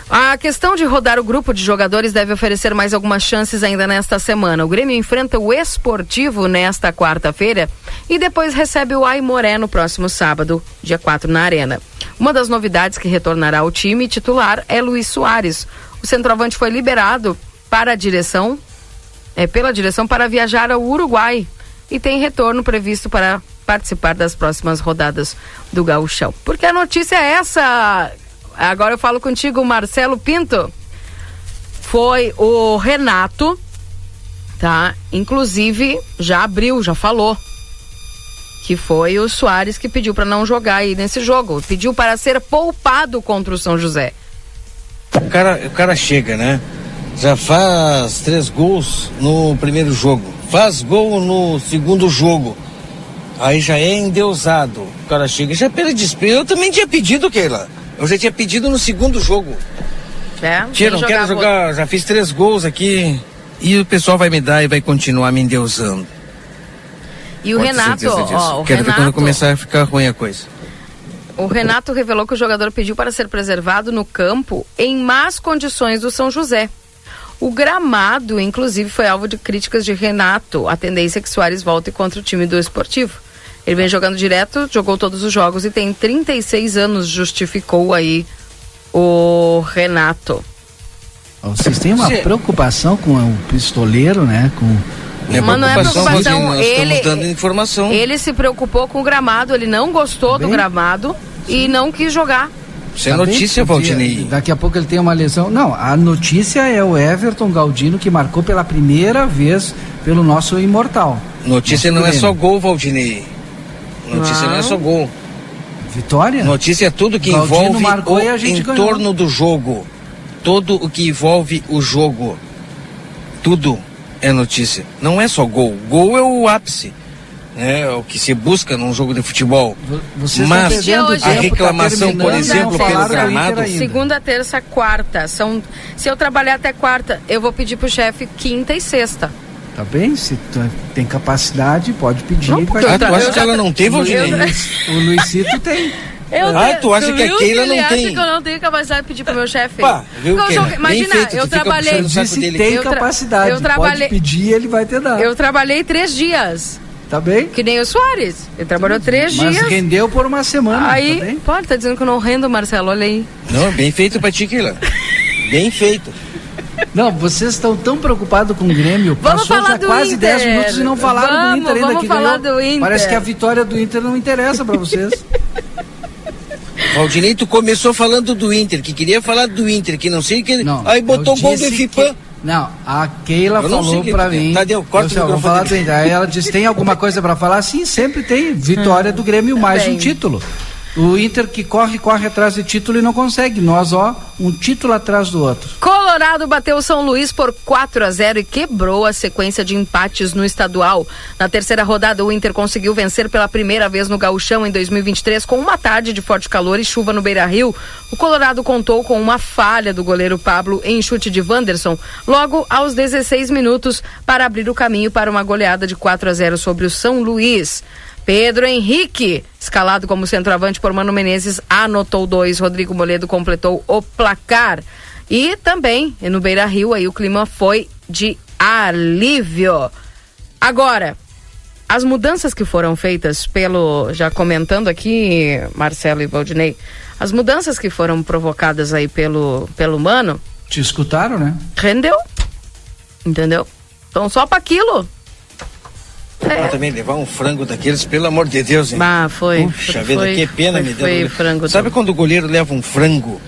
A questão de rodar o grupo de jogadores deve oferecer mais algumas chances ainda nesta semana. O Grêmio enfrenta o Esportivo nesta quarta-feira e depois recebe o Aimoré no próximo sábado, dia 4, na Arena. Uma das novidades que retornará ao time titular é Luiz Soares. O centroavante foi liberado para a direção, é, pela direção para viajar ao Uruguai e tem retorno previsto para participar das próximas rodadas do Gauchão. Porque a notícia é essa, agora eu falo contigo, Marcelo Pinto. Foi o Renato, tá? Inclusive, já abriu, já falou. Que foi o Soares que pediu para não jogar aí nesse jogo. Pediu para ser poupado contra o São José. O cara, o cara chega, né? Já faz três gols no primeiro jogo. Faz gol no segundo jogo. Aí já é endeusado. O cara chega já pela despesa. Eu também tinha pedido, Keila. Eu já tinha pedido no segundo jogo. É? Tia, não quero jogar, já fiz três gols aqui. E o pessoal vai me dar e vai continuar me endeusando. E o Pode Renato, ó, o Quero ver quando Renato, começar a ficar ruim a coisa. o Renato revelou que o jogador pediu para ser preservado no campo em más condições do São José. O gramado, inclusive, foi alvo de críticas de Renato. A tendência é que Soares volte contra o time do esportivo. Ele vem jogando direto, jogou todos os jogos e tem 36 anos, justificou aí o Renato. Vocês têm uma Sim. preocupação com o pistoleiro, né? Com Mas não é preocupação, nós ele, estamos dando informação. ele se preocupou com o gramado, ele não gostou do gramado e não quis jogar. Isso é Tá bem? notícia, Valdinei. Daqui a pouco ele tem uma lesão. Não, a notícia é o Everton Galdino que marcou pela primeira vez pelo nosso imortal. Notícia Nosso não é só gol, Valdinei. Notícia não, é só gol. Vitória? Notícia é tudo que Galdino envolve marcou o e a gente ganhou. entorno do jogo. Tudo o que envolve o jogo. Tudo é notícia. Não é só gol. Gol é o ápice. né, É o que se busca num jogo de futebol. Vocês Mas estão perdendo a tá reclamação, por terminando, exemplo, pelo gramado. Segunda, terça, quarta. São, se eu trabalhar até quarta, eu vou pedir pro chefe quinta e sexta. Tá bem? Se tu tem capacidade, pode pedir. Não, ele porque vai- eu tá- eu já- O Luiz- O Luizito tem. Eu Ah, tu acha que a Keila não acha tem? que eu não tenho capacidade de pedir pro meu chefe? Pá, viu, eu Keila? joguei- Imagina, feito, eu tu trabalhei. Disse dele. tem Eu tra- capacidade. eu trabalhei- Pode pedir, ele vai te dar. Eu trabalhei três dias. Tá bem? Que nem o Soares. Ele trabalhou três Mas dias. rendeu por uma semana. Aí, tá bem? pode, tá dizendo que eu não rendo, Marcelo, olha aí. Não, bem feito pra ti, Keila. Bem feito. Não, vocês estão tão preocupados com o Grêmio. Vamos Passou falar já do quase Inter. 10 minutos e não falaram do Vamos, Inter ainda vamos que falar ganhou. do Inter. Parece que a vitória do Inter não interessa pra vocês. Valdinei, tu começou falando do Inter, que queria falar do Inter, que não sei que. Aí botou Eu gol do que- Não, a Keila não falou o tem. mim. Tadeu, corta eu o microfone falar do. Inter. Aí ela disse: tem alguma coisa pra falar? Sim, sempre tem. Vitória do Grêmio, mais Bem. um título. O Inter que corre, corre atrás de título e não consegue. Nós, ó, um título atrás do outro. Colorado bateu São Luís por 4 a 0 e quebrou a sequência de empates no estadual. Na terceira rodada, o Inter conseguiu vencer pela primeira vez no Gauchão em 2023 com uma tarde de forte calor e chuva no Beira-Rio. O Colorado contou com uma falha do goleiro Pablo em chute de Wanderson, logo aos 16 minutos, para abrir o caminho para uma goleada de 4 a 0 sobre o São Luís. Pedro Henrique, escalado como centroavante por Mano Menezes, anotou dois. Rodrigo Moledo completou o placar. E também no Beira Rio, aí o clima foi de alívio. Agora, as mudanças que foram feitas pelo, já comentando aqui, Marcelo e Valdinei, as mudanças que foram provocadas aí pelo, pelo Mano, Te escutaram, né? rendeu. Entendeu? Então só para aquilo. Pra também levar um frango daqueles, pelo amor de Deus, hein? Ah, foi. Puxa foi, vida, que pena foi, me foi deu. frango Sabe do- quando o goleiro leva um frango?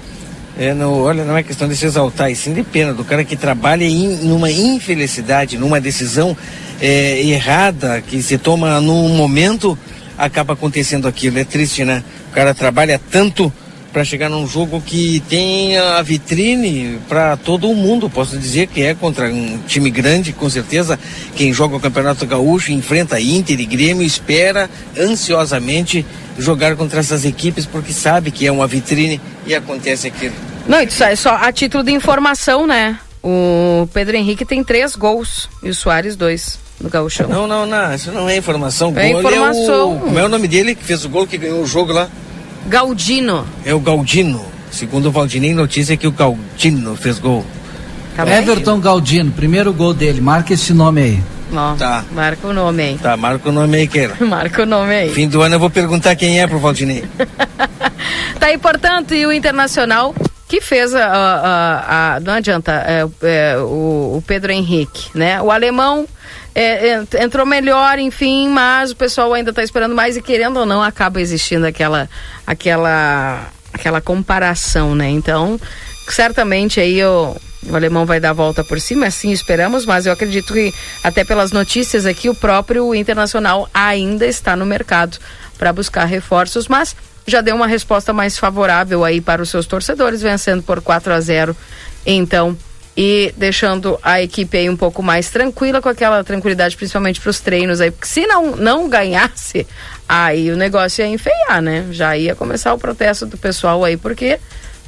É, no, olha, não é questão de se exaltar, e sim de pena do cara que trabalha em, numa infelicidade, numa decisão é, errada que se toma num momento, acaba acontecendo aquilo. É triste, né? O cara trabalha tanto para chegar num jogo que tem a vitrine para todo mundo. Posso dizer que é contra um time grande, com certeza. Quem joga o Campeonato Gaúcho enfrenta Inter e Grêmio, espera ansiosamente jogar contra essas equipes porque sabe que é uma vitrine e acontece aquilo. Não, isso é só a título de informação, né? O Pedro Henrique tem três gols e o Soares dois no Gauchão. Não, não, não, isso não é informação. É Gol informação. o, como é o nome dele que fez o gol que ganhou o jogo lá? Galdino. É o Galdino. Segundo o Valdinei, notícia é que o Galdino fez gol. Tá Everton Galdino, primeiro gol dele. Marca esse nome aí. Ó, Tá. Marca o nome aí. Tá, marca o nome aí, Keila. Marca o nome aí. Fim do ano eu vou perguntar quem é pro Valdinei. Tá aí, portanto, e o Internacional que fez a. a- a- não adianta, é, é, o, o Pedro Henrique, né? O alemão é, ent- entrou melhor, enfim, mas o pessoal ainda está esperando mais e querendo ou não acaba existindo aquela aquela aquela comparação, né? Então, certamente aí o, o alemão vai dar a volta por cima, assim esperamos, mas eu acredito que até pelas notícias aqui o próprio Internacional ainda está no mercado para buscar reforços, mas já deu uma resposta mais favorável aí para os seus torcedores, vencendo por 4 a 0. Então, e deixando a equipe aí um pouco mais tranquila, com aquela tranquilidade, principalmente para os treinos aí, porque se não, não ganhasse, aí o negócio ia enfeiar, né? Já ia começar o protesto do pessoal aí, porque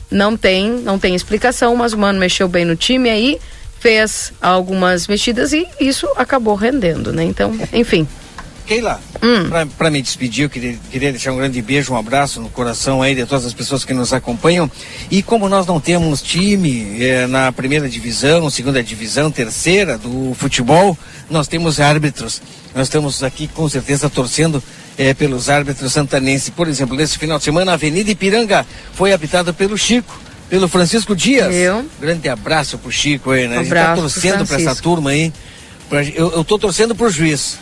não tem, não tem explicação, mas o Mano mexeu bem no time aí, fez algumas mexidas e isso acabou rendendo, né? Então, enfim. Keila, pra, pra me despedir, eu queria, queria deixar um grande beijo, um abraço no coração aí de todas as pessoas que nos acompanham. E como nós não temos time eh, na primeira divisão, segunda divisão, terceira do futebol, nós temos árbitros. Nós estamos aqui com certeza torcendo eh, pelos árbitros santanenses. Por exemplo, nesse final de semana, a Avenida Ipiranga foi habitada pelo Chico. Pelo Francisco Dias. Grande abraço pro Chico aí, né? a gente tá Abraço pro torcendo pra essa turma aí. Pra- eu, eu tô torcendo pro juiz.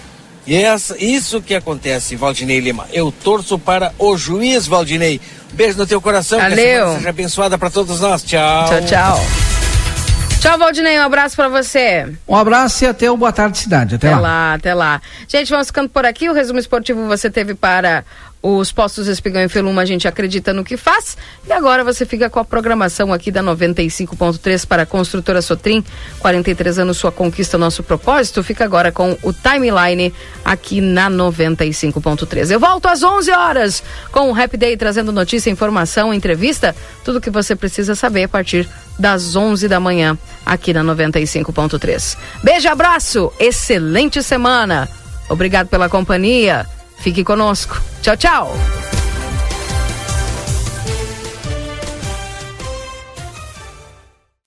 E é essa, isso que acontece, Valdinei Lima. Eu torço para o juiz, Valdinei. Beijo no teu coração. Que a Valeu. semana seja abençoada para todos nós. Tchau. Tchau, tchau. Tchau, Valdinei, um abraço pra você. Um abraço e até o Boa Tarde Cidade. Até, Até lá. lá, até lá. Gente, vamos ficando por aqui. O resumo esportivo você teve para os postos Espigão e Feluma. A gente acredita no que faz. E agora você fica com a programação aqui da 95.3 para a construtora Sotrim. 43 anos, sua conquista, nosso propósito. Fica agora com o timeline aqui na 95.3. Eu volto às 11 horas com o Happy Day trazendo notícia, informação, entrevista. Tudo que você precisa saber a partir das 11 da manhã aqui na 95.3. Beijo, abraço, excelente semana. Obrigado pela companhia. Fique conosco. Tchau, tchau.